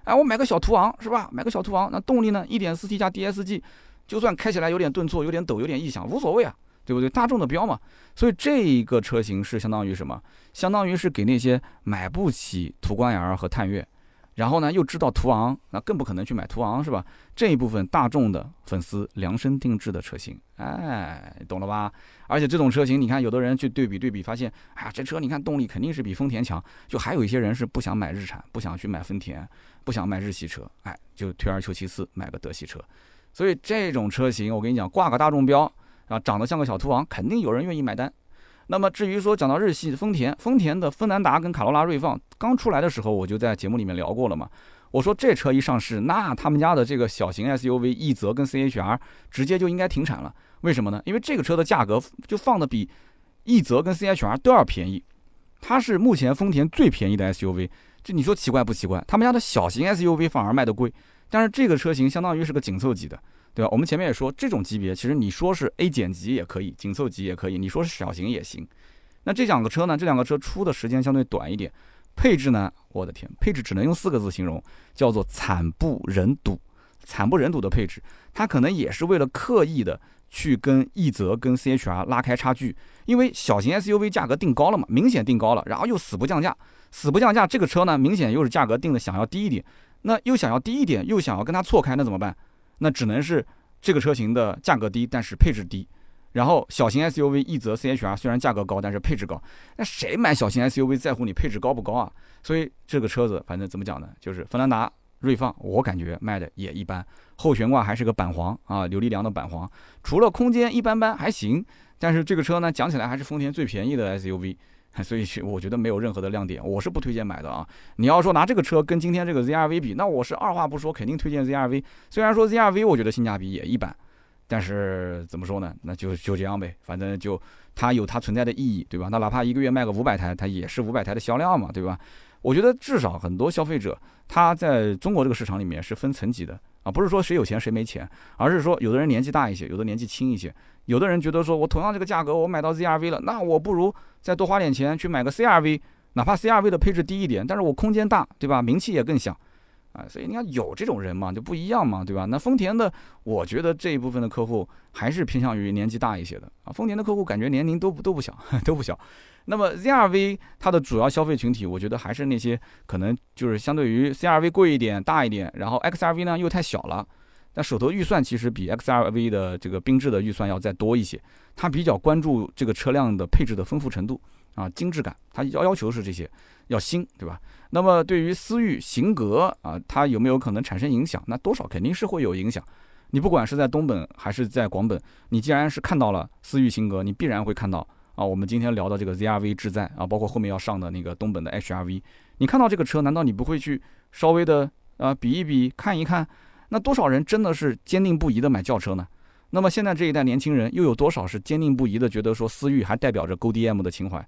哎，我买个小途昂是吧？买个小途昂，那动力呢？1.4T 加 DSG，就算开起来有点顿挫、有点抖、有点异响，无所谓啊，对不对？大众的标嘛。所以这一个车型是相当于什么？相当于是给那些买不起途观 L 和探岳。然后呢，又知道途昂，那更不可能去买途昂，是吧？这一部分大众的粉丝量身定制的车型，哎，懂了吧？而且这种车型，你看，有的人去对比对比，发现，哎呀，这车你看动力肯定是比丰田强。就还有一些人是不想买日产，不想去买丰田，不想买日系车，哎，就退而求其次买个德系车。所以这种车型，我跟你讲，挂个大众标啊，长得像个小途昂，肯定有人愿意买单。那么至于说讲到日系丰田，丰田的芬兰达跟卡罗拉锐放刚出来的时候，我就在节目里面聊过了嘛。我说这车一上市，那他们家的这个小型 SUV 奕泽跟 CHR 直接就应该停产了。为什么呢？因为这个车的价格就放的比奕泽跟 CHR 都要便宜，它是目前丰田最便宜的 SUV。就你说奇怪不奇怪？他们家的小型 SUV 反而卖的贵，但是这个车型相当于是个紧凑级的。对吧？我们前面也说，这种级别其实你说是 A 减级也可以，紧凑级也可以，你说是小型也行。那这两个车呢？这两个车出的时间相对短一点，配置呢？我的天，配置只能用四个字形容，叫做惨不忍睹。惨不忍睹的配置，它可能也是为了刻意的去跟奕泽跟 CHR 拉开差距，因为小型 SUV 价格定高了嘛，明显定高了，然后又死不降价，死不降价，这个车呢，明显又是价格定的想要低一点，那又想要低一点，又想要跟它错开，那怎么办？那只能是这个车型的价格低，但是配置低。然后小型 SUV 奕泽 CHR 虽然价格高，但是配置高。那谁买小型 SUV 在乎你配置高不高啊？所以这个车子反正怎么讲呢？就是芬兰达、锐放，我感觉卖的也一般。后悬挂还是个板黄啊，扭力梁的板黄，除了空间一般般还行。但是这个车呢，讲起来还是丰田最便宜的 SUV。所以我觉得没有任何的亮点，我是不推荐买的啊。你要说拿这个车跟今天这个 ZRV 比，那我是二话不说，肯定推荐 ZRV。虽然说 ZRV 我觉得性价比也一般，但是怎么说呢？那就就这样呗，反正就它有它存在的意义，对吧？那哪怕一个月卖个五百台，它也是五百台的销量嘛，对吧？我觉得至少很多消费者他在中国这个市场里面是分层级的啊，不是说谁有钱谁没钱，而是说有的人年纪大一些，有的年纪轻一些。有的人觉得说，我同样这个价格，我买到 ZRV 了，那我不如再多花点钱去买个 CRV，哪怕 CRV 的配置低一点，但是我空间大，对吧？名气也更响，啊，所以你看有这种人嘛，就不一样嘛，对吧？那丰田的，我觉得这一部分的客户还是偏向于年纪大一些的啊。丰田的客户感觉年龄都不都不小，都不小。那么 ZRV 它的主要消费群体，我觉得还是那些可能就是相对于 CRV 贵一点、大一点，然后 XRV 呢又太小了。那手头预算其实比 XRV 的这个缤智的预算要再多一些，他比较关注这个车辆的配置的丰富程度啊，精致感，他要要求是这些，要新，对吧？那么对于思域、型格啊，它有没有可能产生影响？那多少肯定是会有影响。你不管是在东本还是在广本，你既然是看到了思域、型格，你必然会看到啊，我们今天聊的这个 ZRV 智在啊，包括后面要上的那个东本的 HRV，你看到这个车，难道你不会去稍微的啊比一比，看一看？那多少人真的是坚定不移的买轿车呢？那么现在这一代年轻人又有多少是坚定不移的觉得说思域还代表着 GoDM 的情怀？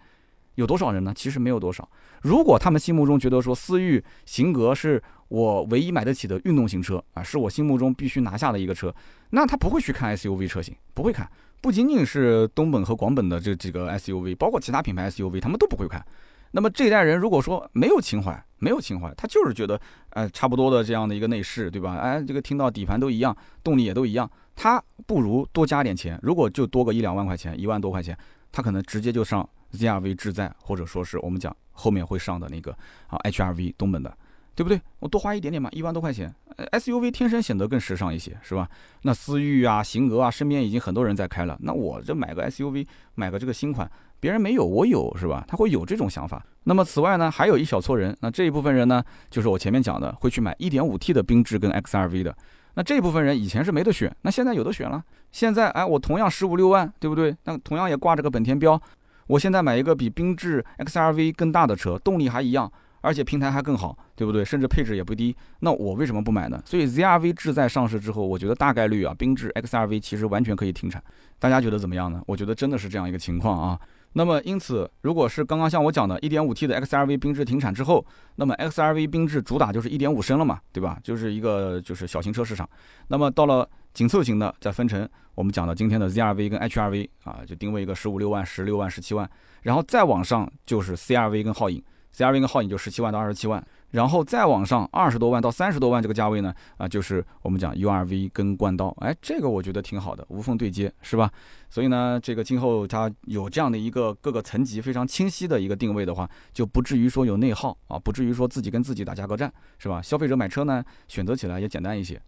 有多少人呢？其实没有多少。如果他们心目中觉得说思域、型格是我唯一买得起的运动型车啊，是我心目中必须拿下的一个车，那他不会去看 SUV 车型，不会看。不仅仅是东本和广本的这几个 SUV，包括其他品牌 SUV，他们都不会看。那么这一代人如果说没有情怀，没有情怀，他就是觉得，呃，差不多的这样的一个内饰，对吧？哎，这个听到底盘都一样，动力也都一样，他不如多加点钱。如果就多个一两万块钱，一万多块钱，他可能直接就上 ZRV 智在，或者说是我们讲后面会上的那个啊 HRV 东本的。对不对？我多花一点点嘛，一万多块钱，SUV 天生显得更时尚一些，是吧？那思域啊、型格啊，身边已经很多人在开了，那我这买个 SUV，买个这个新款，别人没有，我有，是吧？他会有这种想法。那么此外呢，还有一小撮人，那这一部分人呢，就是我前面讲的，会去买 1.5T 的缤智跟 XRV 的。那这部分人以前是没得选，那现在有的选了。现在哎，我同样十五六万，对不对？那同样也挂着个本田标，我现在买一个比缤智 XRV 更大的车，动力还一样。而且平台还更好，对不对？甚至配置也不低，那我为什么不买呢？所以 ZRV 志在上市之后，我觉得大概率啊，缤智 XRV 其实完全可以停产。大家觉得怎么样呢？我觉得真的是这样一个情况啊。那么因此，如果是刚刚像我讲的 1.5T 的 XRV 缤智停产之后，那么 XRV 缤智主打就是1.5升了嘛，对吧？就是一个就是小型车市场。那么到了紧凑型的，再分成我们讲的今天的 ZRV 跟 HRV 啊，就定位一个十五六万、十六万、十七万，然后再往上就是 CRV 跟皓影。CRV 跟皓影就十七万到二十七万，然后再往上二十多万到三十多万这个价位呢，啊，就是我们讲 URV 跟冠道，哎，这个我觉得挺好的，无缝对接，是吧？所以呢，这个今后它有这样的一个各个层级非常清晰的一个定位的话，就不至于说有内耗啊，不至于说自己跟自己打价格战，是吧？消费者买车呢，选择起来也简单一些。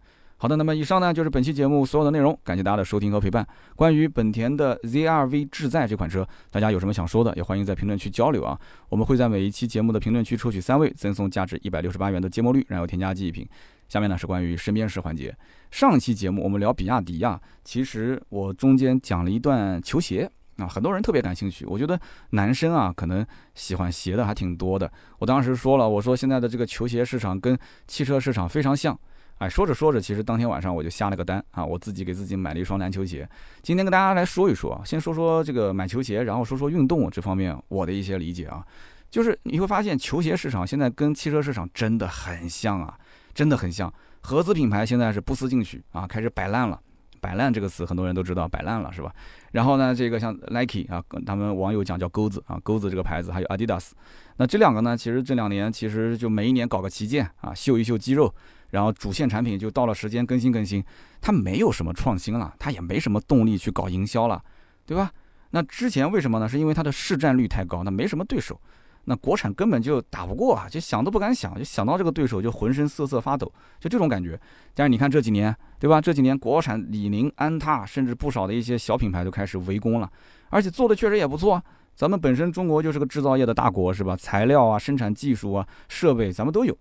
好的，那么以上呢就是本期节目所有的内容，感谢大家的收听和陪伴。关于本田的 ZRV 智在这款车，大家有什么想说的，也欢迎在评论区交流啊。我们会在每一期节目的评论区抽取三位，赠送价值一百六十八元的芥末绿燃油添加记忆瓶。下面呢是关于身边事环节。上期节目我们聊比亚迪呀，其实我中间讲了一段球鞋啊，很多人特别感兴趣。我觉得男生啊，可能喜欢鞋的还挺多的。我当时说了，我说现在的这个球鞋市场跟汽车市场非常像。哎，说着说着，其实当天晚上我就下了个单啊，我自己给自己买了一双篮球鞋。今天跟大家来说一说啊，先说说这个买球鞋，然后说说运动这方面我的一些理解啊。就是你会发现，球鞋市场现在跟汽车市场真的很像啊，真的很像。合资品牌现在是不思进取啊，开始摆烂了。摆烂这个词很多人都知道，摆烂了是吧？然后呢，这个像 Nike 啊，他们网友讲叫钩子啊，钩子这个牌子，还有 Adidas，那这两个呢，其实这两年其实就每一年搞个旗舰啊，秀一秀肌肉。然后主线产品就到了时间更新更新，它没有什么创新了，它也没什么动力去搞营销了，对吧？那之前为什么呢？是因为它的市占率太高，那没什么对手，那国产根本就打不过啊，就想都不敢想，就想到这个对手就浑身瑟瑟发抖，就这种感觉。但是你看这几年，对吧？这几年国产李宁、安踏，甚至不少的一些小品牌都开始围攻了，而且做的确实也不错。咱们本身中国就是个制造业的大国，是吧？材料啊、生产技术啊、设备咱们都有。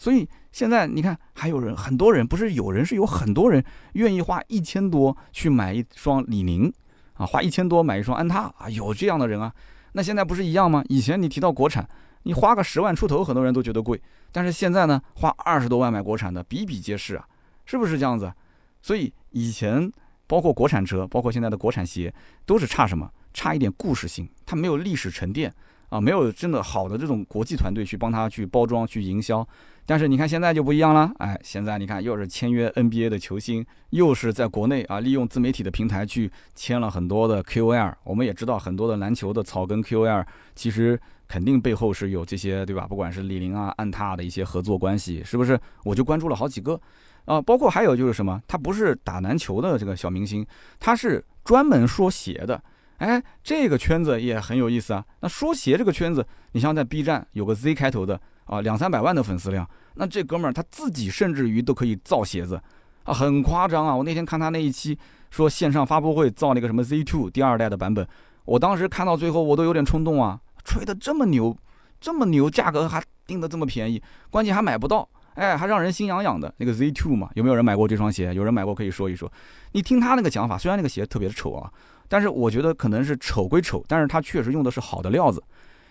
所以现在你看，还有人，很多人不是有人是有很多人愿意花一千多去买一双李宁，啊，花一千多买一双安踏啊，有这样的人啊。那现在不是一样吗？以前你提到国产，你花个十万出头，很多人都觉得贵，但是现在呢，花二十多万买国产的比比皆是啊，是不是这样子？所以以前包括国产车，包括现在的国产鞋，都是差什么？差一点故事性，它没有历史沉淀啊，没有真的好的这种国际团队去帮他去包装、去营销。但是你看现在就不一样了，哎，现在你看又是签约 NBA 的球星，又是在国内啊利用自媒体的平台去签了很多的 KOL。我们也知道很多的篮球的草根 KOL，其实肯定背后是有这些对吧？不管是李宁啊、安踏的一些合作关系，是不是？我就关注了好几个，啊，包括还有就是什么，他不是打篮球的这个小明星，他是专门说鞋的，哎，这个圈子也很有意思啊。那说鞋这个圈子，你像在 B 站有个 Z 开头的啊，两三百万的粉丝量。那这哥们儿他自己甚至于都可以造鞋子，啊，很夸张啊！我那天看他那一期说线上发布会造那个什么 Z2 第二代的版本，我当时看到最后我都有点冲动啊！吹的这么牛，这么牛，价格还定的这么便宜，关键还买不到，哎，还让人心痒痒的。那个 Z2 嘛，有没有人买过这双鞋？有人买过可以说一说。你听他那个讲法，虽然那个鞋特别的丑啊，但是我觉得可能是丑归丑，但是它确实用的是好的料子。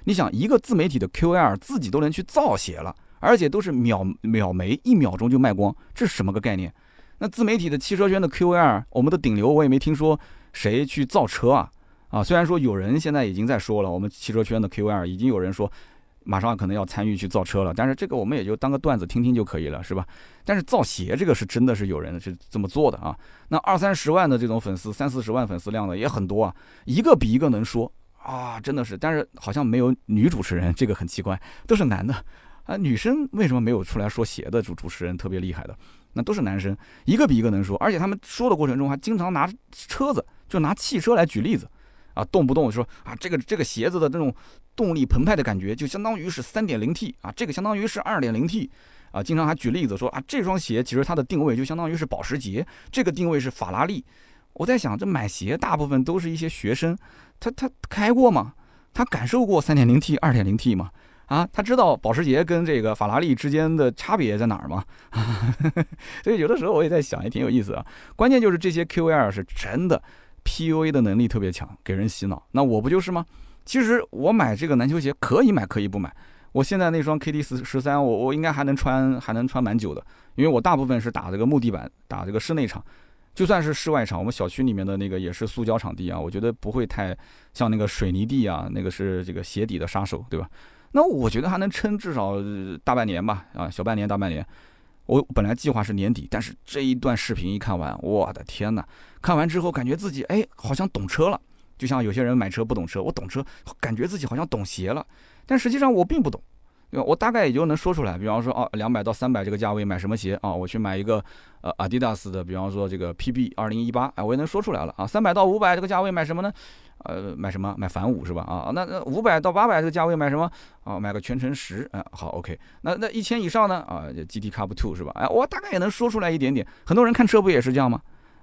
你想，一个自媒体的 QL 自己都能去造鞋了。而且都是秒秒没，一秒钟就卖光，这是什么个概念？那自媒体的汽车圈的 QL，我们的顶流，我也没听说谁去造车啊啊！虽然说有人现在已经在说了，我们汽车圈的 QL 已经有人说马上可能要参与去造车了，但是这个我们也就当个段子听听就可以了，是吧？但是造鞋这个是真的是有人是这么做的啊！那二三十万的这种粉丝，三四十万粉丝量的也很多啊，一个比一个能说啊，真的是，但是好像没有女主持人，这个很奇怪，都是男的。啊，女生为什么没有出来说鞋的主主持人特别厉害的？那都是男生，一个比一个能说，而且他们说的过程中还经常拿车子，就拿汽车来举例子，啊，动不动说啊，这个这个鞋子的这种动力澎湃的感觉，就相当于是三点零 T 啊，这个相当于是二点零 T 啊，经常还举例子说啊，这双鞋其实它的定位就相当于是保时捷，这个定位是法拉利。我在想，这买鞋大部分都是一些学生，他他开过吗？他感受过三点零 T、二点零 T 吗？啊，他知道保时捷跟这个法拉利之间的差别在哪儿吗？所以有的时候我也在想，也挺有意思啊。关键就是这些 QL 是真的 PUA 的能力特别强，给人洗脑。那我不就是吗？其实我买这个篮球鞋可以买，可以不买。我现在那双 KD 十十三，我我应该还能穿，还能穿蛮久的，因为我大部分是打这个木地板，打这个室内场，就算是室外场，我们小区里面的那个也是塑胶场地啊，我觉得不会太像那个水泥地啊，那个是这个鞋底的杀手，对吧？那我觉得还能撑至少大半年吧，啊，小半年大半年。我本来计划是年底，但是这一段视频一看完，我的天哪！看完之后感觉自己哎，好像懂车了。就像有些人买车不懂车，我懂车，感觉自己好像懂鞋了。但实际上我并不懂，对吧我大概也就能说出来。比方说，哦，两百到三百这个价位买什么鞋啊？我去买一个呃阿迪达斯的，比方说这个 PB 二零一八，哎，我也能说出来了啊。三百到五百这个价位买什么呢？呃，买什么？买反五是吧？啊，那那五百到八百这个价位买什么？啊，买个全程十，哎，好，OK。那那一千以上呢？啊，GT Cup Two 是吧？哎，我大概也能说出来一点点。很多人看车不也是这样吗？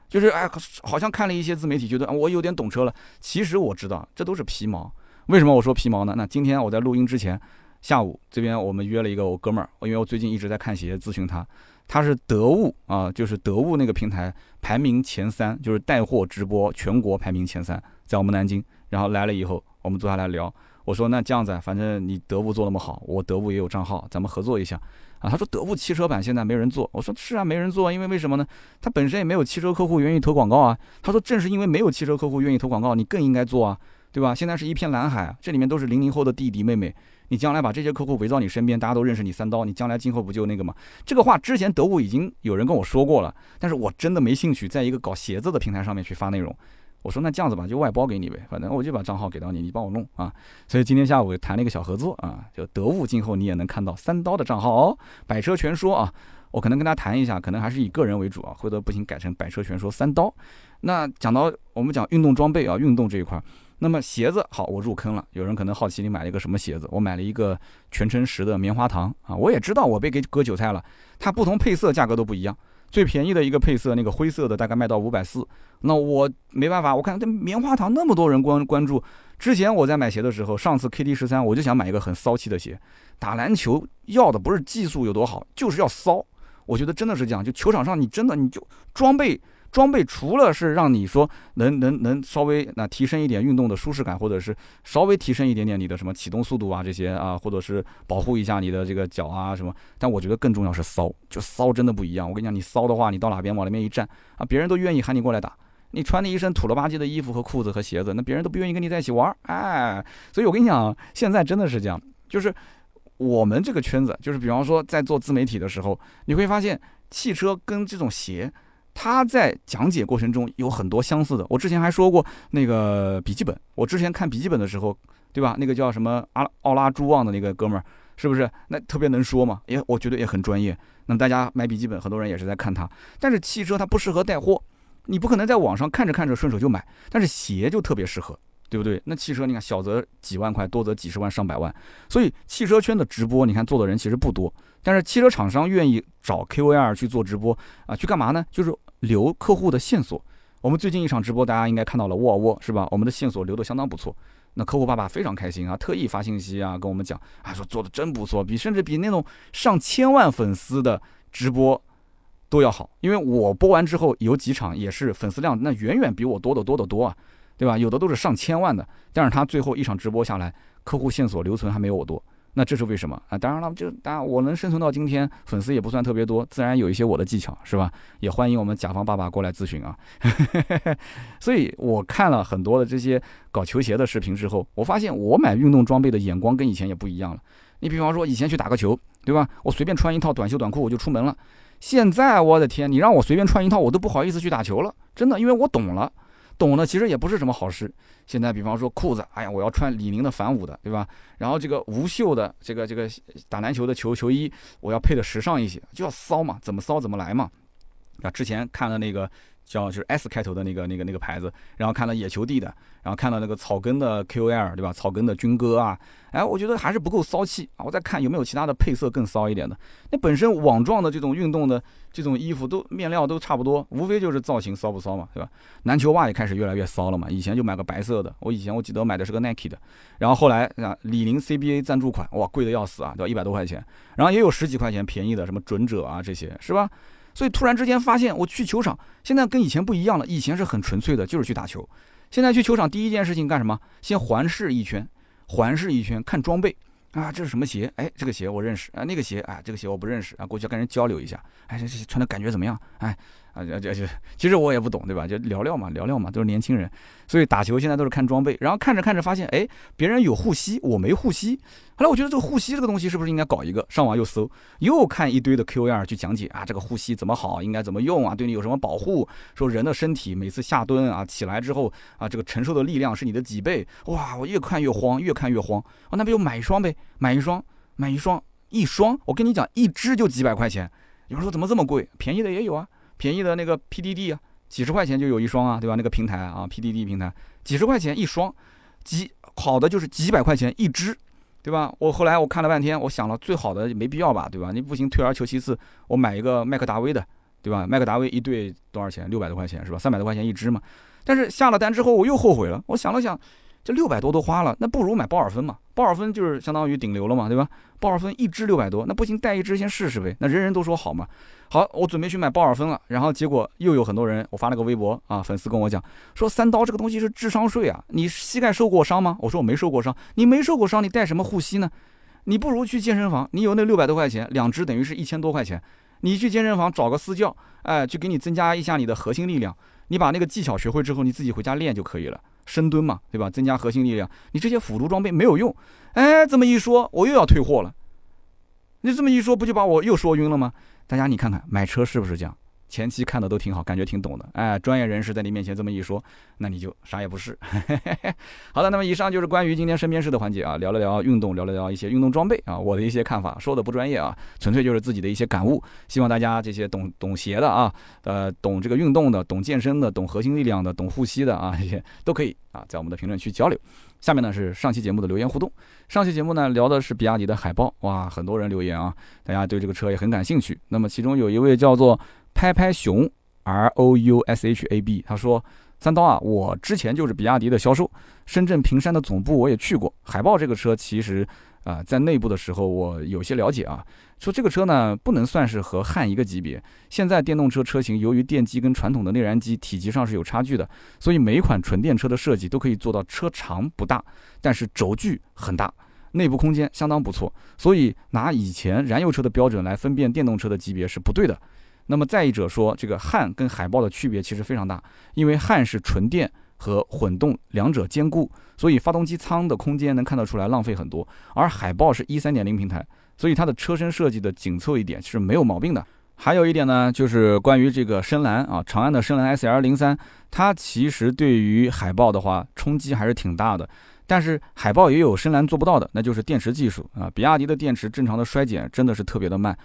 就是哎，好像看了一些自媒体，觉得我有点懂车了。其实我知道这都是皮毛。为什么我说皮毛呢？那今天我在录音之前，下午这边我们约了一个我哥们儿，因为我最近一直在看鞋，咨询他。他是得物啊，就是得物那个平台排名前三，就是带货直播全国排名前三。在我们南京，然后来了以后，我们坐下来聊。我说那这样子，反正你得物做那么好，我得物也有账号，咱们合作一下啊。他说得物汽车版现在没人做。我说是啊，没人做，因为为什么呢？他本身也没有汽车客户愿意投广告啊。他说正是因为没有汽车客户愿意投广告，你更应该做啊，对吧？现在是一片蓝海，这里面都是零零后的弟弟妹妹，你将来把这些客户围到你身边，大家都认识你三刀，你将来今后不就那个吗？这个话之前得物已经有人跟我说过了，但是我真的没兴趣在一个搞鞋子的平台上面去发内容。我说那这样子吧，就外包给你呗，反正我就把账号给到你，你帮我弄啊。所以今天下午谈了一个小合作啊，就得物今后你也能看到三刀的账号哦。百车全说啊，我可能跟他谈一下，可能还是以个人为主啊，或者不行改成百车全说三刀。那讲到我们讲运动装备啊，运动这一块，那么鞋子好，我入坑了。有人可能好奇你买了一个什么鞋子？我买了一个全程十的棉花糖啊，我也知道我被给割韭菜了，它不同配色价格都不一样。最便宜的一个配色，那个灰色的，大概卖到五百四。那我没办法，我看这棉花糖那么多人关关注。之前我在买鞋的时候，上次 KD 十三，我就想买一个很骚气的鞋。打篮球要的不是技术有多好，就是要骚。我觉得真的是这样，就球场上你真的你就装备。装备除了是让你说能能能稍微那提升一点运动的舒适感，或者是稍微提升一点点你的什么启动速度啊这些啊，或者是保护一下你的这个脚啊什么，但我觉得更重要是骚，就骚真的不一样。我跟你讲，你骚的话，你到哪边往那边一站啊，别人都愿意喊你过来打。你穿的一身土了吧唧的衣服和裤子和鞋子，那别人都不愿意跟你在一起玩儿。哎，所以我跟你讲，现在真的是这样，就是我们这个圈子，就是比方说在做自媒体的时候，你会发现汽车跟这种鞋。他在讲解过程中有很多相似的。我之前还说过那个笔记本，我之前看笔记本的时候，对吧？那个叫什么阿奥拉朱旺的那个哥们儿，是不是？那特别能说嘛，也我觉得也很专业。那么大家买笔记本，很多人也是在看他。但是汽车它不适合带货，你不可能在网上看着看着顺手就买。但是鞋就特别适合，对不对？那汽车你看，小则几万块，多则几十万上百万。所以汽车圈的直播，你看做的人其实不多。但是汽车厂商愿意找 KOL 去做直播啊，去干嘛呢？就是。留客户的线索，我们最近一场直播，大家应该看到了沃尔沃是吧？我们的线索留的相当不错，那客户爸爸非常开心啊，特意发信息啊跟我们讲，啊说做的真不错，比甚至比那种上千万粉丝的直播都要好。因为我播完之后有几场也是粉丝量那远远比我多得多得多啊，对吧？有的都是上千万的，但是他最后一场直播下来，客户线索留存还没有我多。那这是为什么啊？当然了，就当然我能生存到今天，粉丝也不算特别多，自然有一些我的技巧，是吧？也欢迎我们甲方爸爸过来咨询啊。所以我看了很多的这些搞球鞋的视频之后，我发现我买运动装备的眼光跟以前也不一样了。你比方说以前去打个球，对吧？我随便穿一套短袖短裤我就出门了。现在我的天，你让我随便穿一套，我都不好意思去打球了，真的，因为我懂了。懂了，其实也不是什么好事。现在，比方说裤子，哎呀，我要穿李宁的反五的，对吧？然后这个无袖的，这个这个打篮球的球球衣，我要配的时尚一些，就要骚嘛，怎么骚怎么来嘛。啊，之前看了那个。叫就是 S 开头的那个那个那个牌子，然后看到野球帝的，然后看到那个草根的 QL，对吧？草根的军哥啊，哎，我觉得还是不够骚气啊！我再看有没有其他的配色更骚一点的。那本身网状的这种运动的这种衣服都面料都差不多，无非就是造型骚不骚嘛，对吧？篮球袜也开始越来越骚了嘛。以前就买个白色的，我以前我记得买的是个 Nike 的，然后后来啊李宁 CBA 赞助款，哇，贵的要死啊，对吧？一百多块钱，然后也有十几块钱便宜的，什么准者啊这些，是吧？所以突然之间发现，我去球场现在跟以前不一样了。以前是很纯粹的，就是去打球。现在去球场第一件事情干什么？先环视一圈，环视一圈看装备。啊，这是什么鞋？哎，这个鞋我认识啊，那个鞋啊，这个鞋我不认识啊，过去要跟人交流一下。哎，这这穿的感觉怎么样？哎。啊，就就，其实我也不懂，对吧？就聊聊嘛，聊聊嘛，都是年轻人，所以打球现在都是看装备，然后看着看着发现，哎，别人有护膝，我没护膝。后来我觉得这个护膝这个东西是不是应该搞一个？上网又搜，又看一堆的 Q R 去讲解啊，这个护膝怎么好，应该怎么用啊，对你有什么保护？说人的身体每次下蹲啊，起来之后啊，这个承受的力量是你的几倍？哇，我越看越慌，越看越慌。啊，那不就买一双呗？买一双，买一双，一双，我跟你讲，一只就几百块钱。有人说怎么这么贵？便宜的也有啊。便宜的那个 PDD 啊，几十块钱就有一双啊，对吧？那个平台啊，PDD 平台，几十块钱一双，几好的就是几百块钱一只，对吧？我后来我看了半天，我想了最好的没必要吧，对吧？你不行，退而求其次，我买一个麦克达威的，对吧？麦克达威一对多少钱？六百多块钱是吧？三百多块钱一只嘛。但是下了单之后我又后悔了，我想了想。这六百多都花了，那不如买鲍尔芬嘛？鲍尔芬就是相当于顶流了嘛，对吧？鲍尔芬一支六百多，那不行，带一支先试试呗。那人人都说好嘛。好，我准备去买鲍尔芬了，然后结果又有很多人，我发了个微博啊，粉丝跟我讲说三刀这个东西是智商税啊，你膝盖受过伤吗？我说我没受过伤，你没受过伤，你带什么护膝呢？你不如去健身房，你有那六百多块钱，两支等于是一千多块钱，你去健身房找个私教，哎，去给你增加一下你的核心力量，你把那个技巧学会之后，你自己回家练就可以了。深蹲嘛，对吧？增加核心力量。你这些辅助装备没有用，哎，这么一说，我又要退货了。你这么一说，不就把我又说晕了吗？大家你看看，买车是不是这样？前期看的都挺好，感觉挺懂的，哎，专业人士在你面前这么一说，那你就啥也不是。好的，那么以上就是关于今天身边事的环节啊，聊了聊运动，聊了聊一些运动装备啊，我的一些看法，说的不专业啊，纯粹就是自己的一些感悟。希望大家这些懂懂鞋的啊，呃，懂这个运动的，懂健身的，懂核心力量的，懂护膝的啊，这些都可以啊，在我们的评论区交流。下面呢是上期节目的留言互动，上期节目呢聊的是比亚迪的海豹，哇，很多人留言啊，大家对这个车也很感兴趣。那么其中有一位叫做。拍拍熊，R O U S H A B，他说：“三刀啊，我之前就是比亚迪的销售，深圳平山的总部我也去过。海豹这个车其实啊，在内部的时候我有些了解啊，说这个车呢不能算是和汉一个级别。现在电动车车型由于电机跟传统的内燃机体积上是有差距的，所以每一款纯电车的设计都可以做到车长不大，但是轴距很大，内部空间相当不错。所以拿以前燃油车的标准来分辨电动车的级别是不对的。”那么再一者说，这个汉跟海豹的区别其实非常大，因为汉是纯电和混动两者兼顾，所以发动机舱的空间能看得出来浪费很多。而海豹是一三点零平台，所以它的车身设计的紧凑一点是没有毛病的。还有一点呢，就是关于这个深蓝啊，长安的深蓝 S L 零三，它其实对于海豹的话冲击还是挺大的。但是海豹也有深蓝做不到的，那就是电池技术啊，比亚迪的电池正常的衰减真的是特别的慢。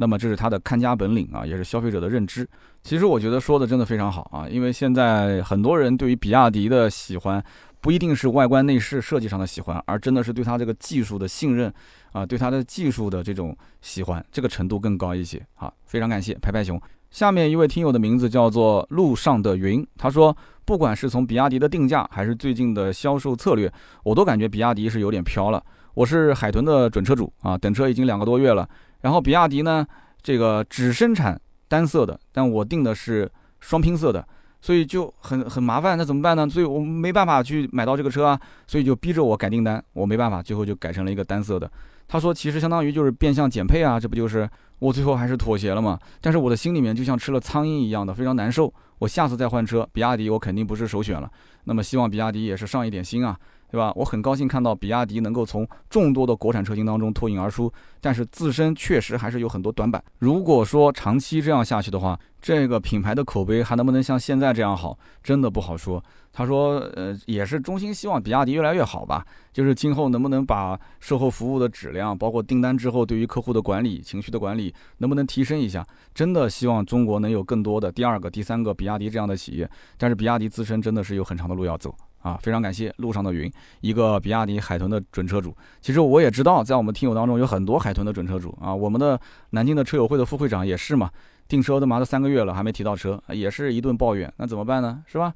那么这是它的看家本领啊，也是消费者的认知。其实我觉得说的真的非常好啊，因为现在很多人对于比亚迪的喜欢，不一定是外观内饰设计上的喜欢，而真的是对它这个技术的信任啊，对它的技术的这种喜欢，这个程度更高一些啊。非常感谢拍拍熊。下面一位听友的名字叫做路上的云，他说，不管是从比亚迪的定价，还是最近的销售策略，我都感觉比亚迪是有点飘了。我是海豚的准车主啊，等车已经两个多月了。然后比亚迪呢，这个只生产单色的，但我订的是双拼色的，所以就很很麻烦。那怎么办呢？所以我没办法去买到这个车啊，所以就逼着我改订单。我没办法，最后就改成了一个单色的。他说，其实相当于就是变相减配啊，这不就是我最后还是妥协了嘛？但是我的心里面就像吃了苍蝇一样的，非常难受。我下次再换车，比亚迪我肯定不是首选了。那么希望比亚迪也是上一点心啊。对吧？我很高兴看到比亚迪能够从众多的国产车型当中脱颖而出，但是自身确实还是有很多短板。如果说长期这样下去的话，这个品牌的口碑还能不能像现在这样好，真的不好说。他说，呃，也是衷心希望比亚迪越来越好吧。就是今后能不能把售后服务的质量，包括订单之后对于客户的管理、情绪的管理，能不能提升一下？真的希望中国能有更多的第二个、第三个比亚迪这样的企业。但是比亚迪自身真的是有很长的路要走。啊，非常感谢路上的云，一个比亚迪海豚的准车主。其实我也知道，在我们听友当中有很多海豚的准车主啊。我们的南京的车友会的副会长也是嘛，订车都麻了三个月了，还没提到车，也是一顿抱怨。那怎么办呢？是吧？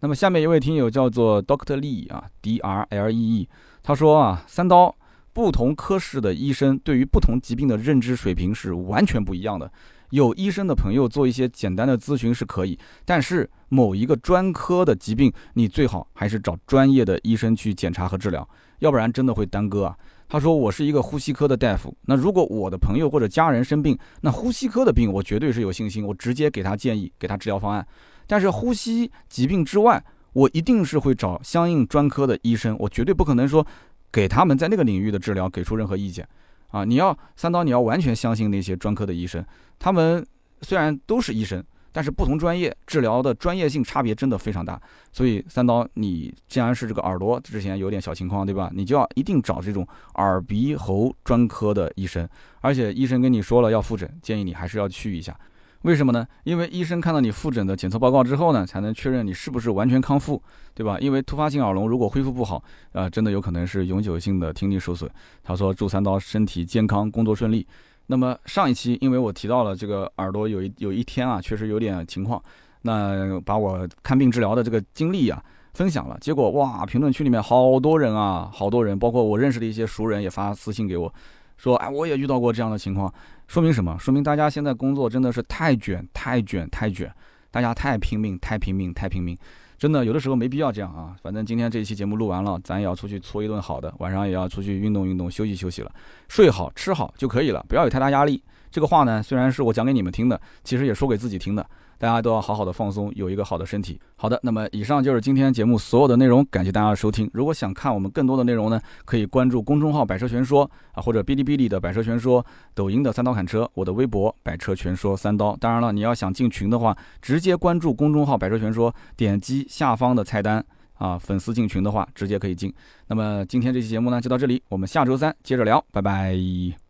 那么下面一位听友叫做 Doctor Lee 啊，D R L E E，他说啊，三刀，不同科室的医生对于不同疾病的认知水平是完全不一样的。有医生的朋友做一些简单的咨询是可以，但是某一个专科的疾病，你最好还是找专业的医生去检查和治疗，要不然真的会耽搁啊。他说我是一个呼吸科的大夫，那如果我的朋友或者家人生病，那呼吸科的病我绝对是有信心，我直接给他建议，给他治疗方案。但是呼吸疾病之外，我一定是会找相应专科的医生，我绝对不可能说给他们在那个领域的治疗给出任何意见。啊，你要三刀，你要完全相信那些专科的医生，他们虽然都是医生。但是不同专业治疗的专业性差别真的非常大，所以三刀，你既然是这个耳朵之前有点小情况，对吧？你就要一定找这种耳鼻喉专科的医生，而且医生跟你说了要复诊，建议你还是要去一下。为什么呢？因为医生看到你复诊的检测报告之后呢，才能确认你是不是完全康复，对吧？因为突发性耳聋如果恢复不好，呃，真的有可能是永久性的听力受损。他说祝三刀身体健康，工作顺利。那么上一期，因为我提到了这个耳朵有一有一天啊，确实有点情况，那把我看病治疗的这个经历啊分享了，结果哇，评论区里面好多人啊，好多人，包括我认识的一些熟人也发私信给我，说，哎，我也遇到过这样的情况，说明什么？说明大家现在工作真的是太卷，太卷，太卷，大家太拼命，太拼命，太拼命。真的有的时候没必要这样啊！反正今天这一期节目录完了，咱也要出去搓一顿好的，晚上也要出去运动运动，休息休息了，睡好吃好就可以了，不要有太大压力。这个话呢，虽然是我讲给你们听的，其实也说给自己听的。大家都要好好的放松，有一个好的身体。好的，那么以上就是今天节目所有的内容，感谢大家的收听。如果想看我们更多的内容呢，可以关注公众号“百车全说”啊，或者哔哩哔哩的“百车全说”，抖音的“三刀砍车”，我的微博“百车全说三刀”。当然了，你要想进群的话，直接关注公众号“百车全说”，点击下方的菜单啊，粉丝进群的话，直接可以进。那么今天这期节目呢，就到这里，我们下周三接着聊，拜拜。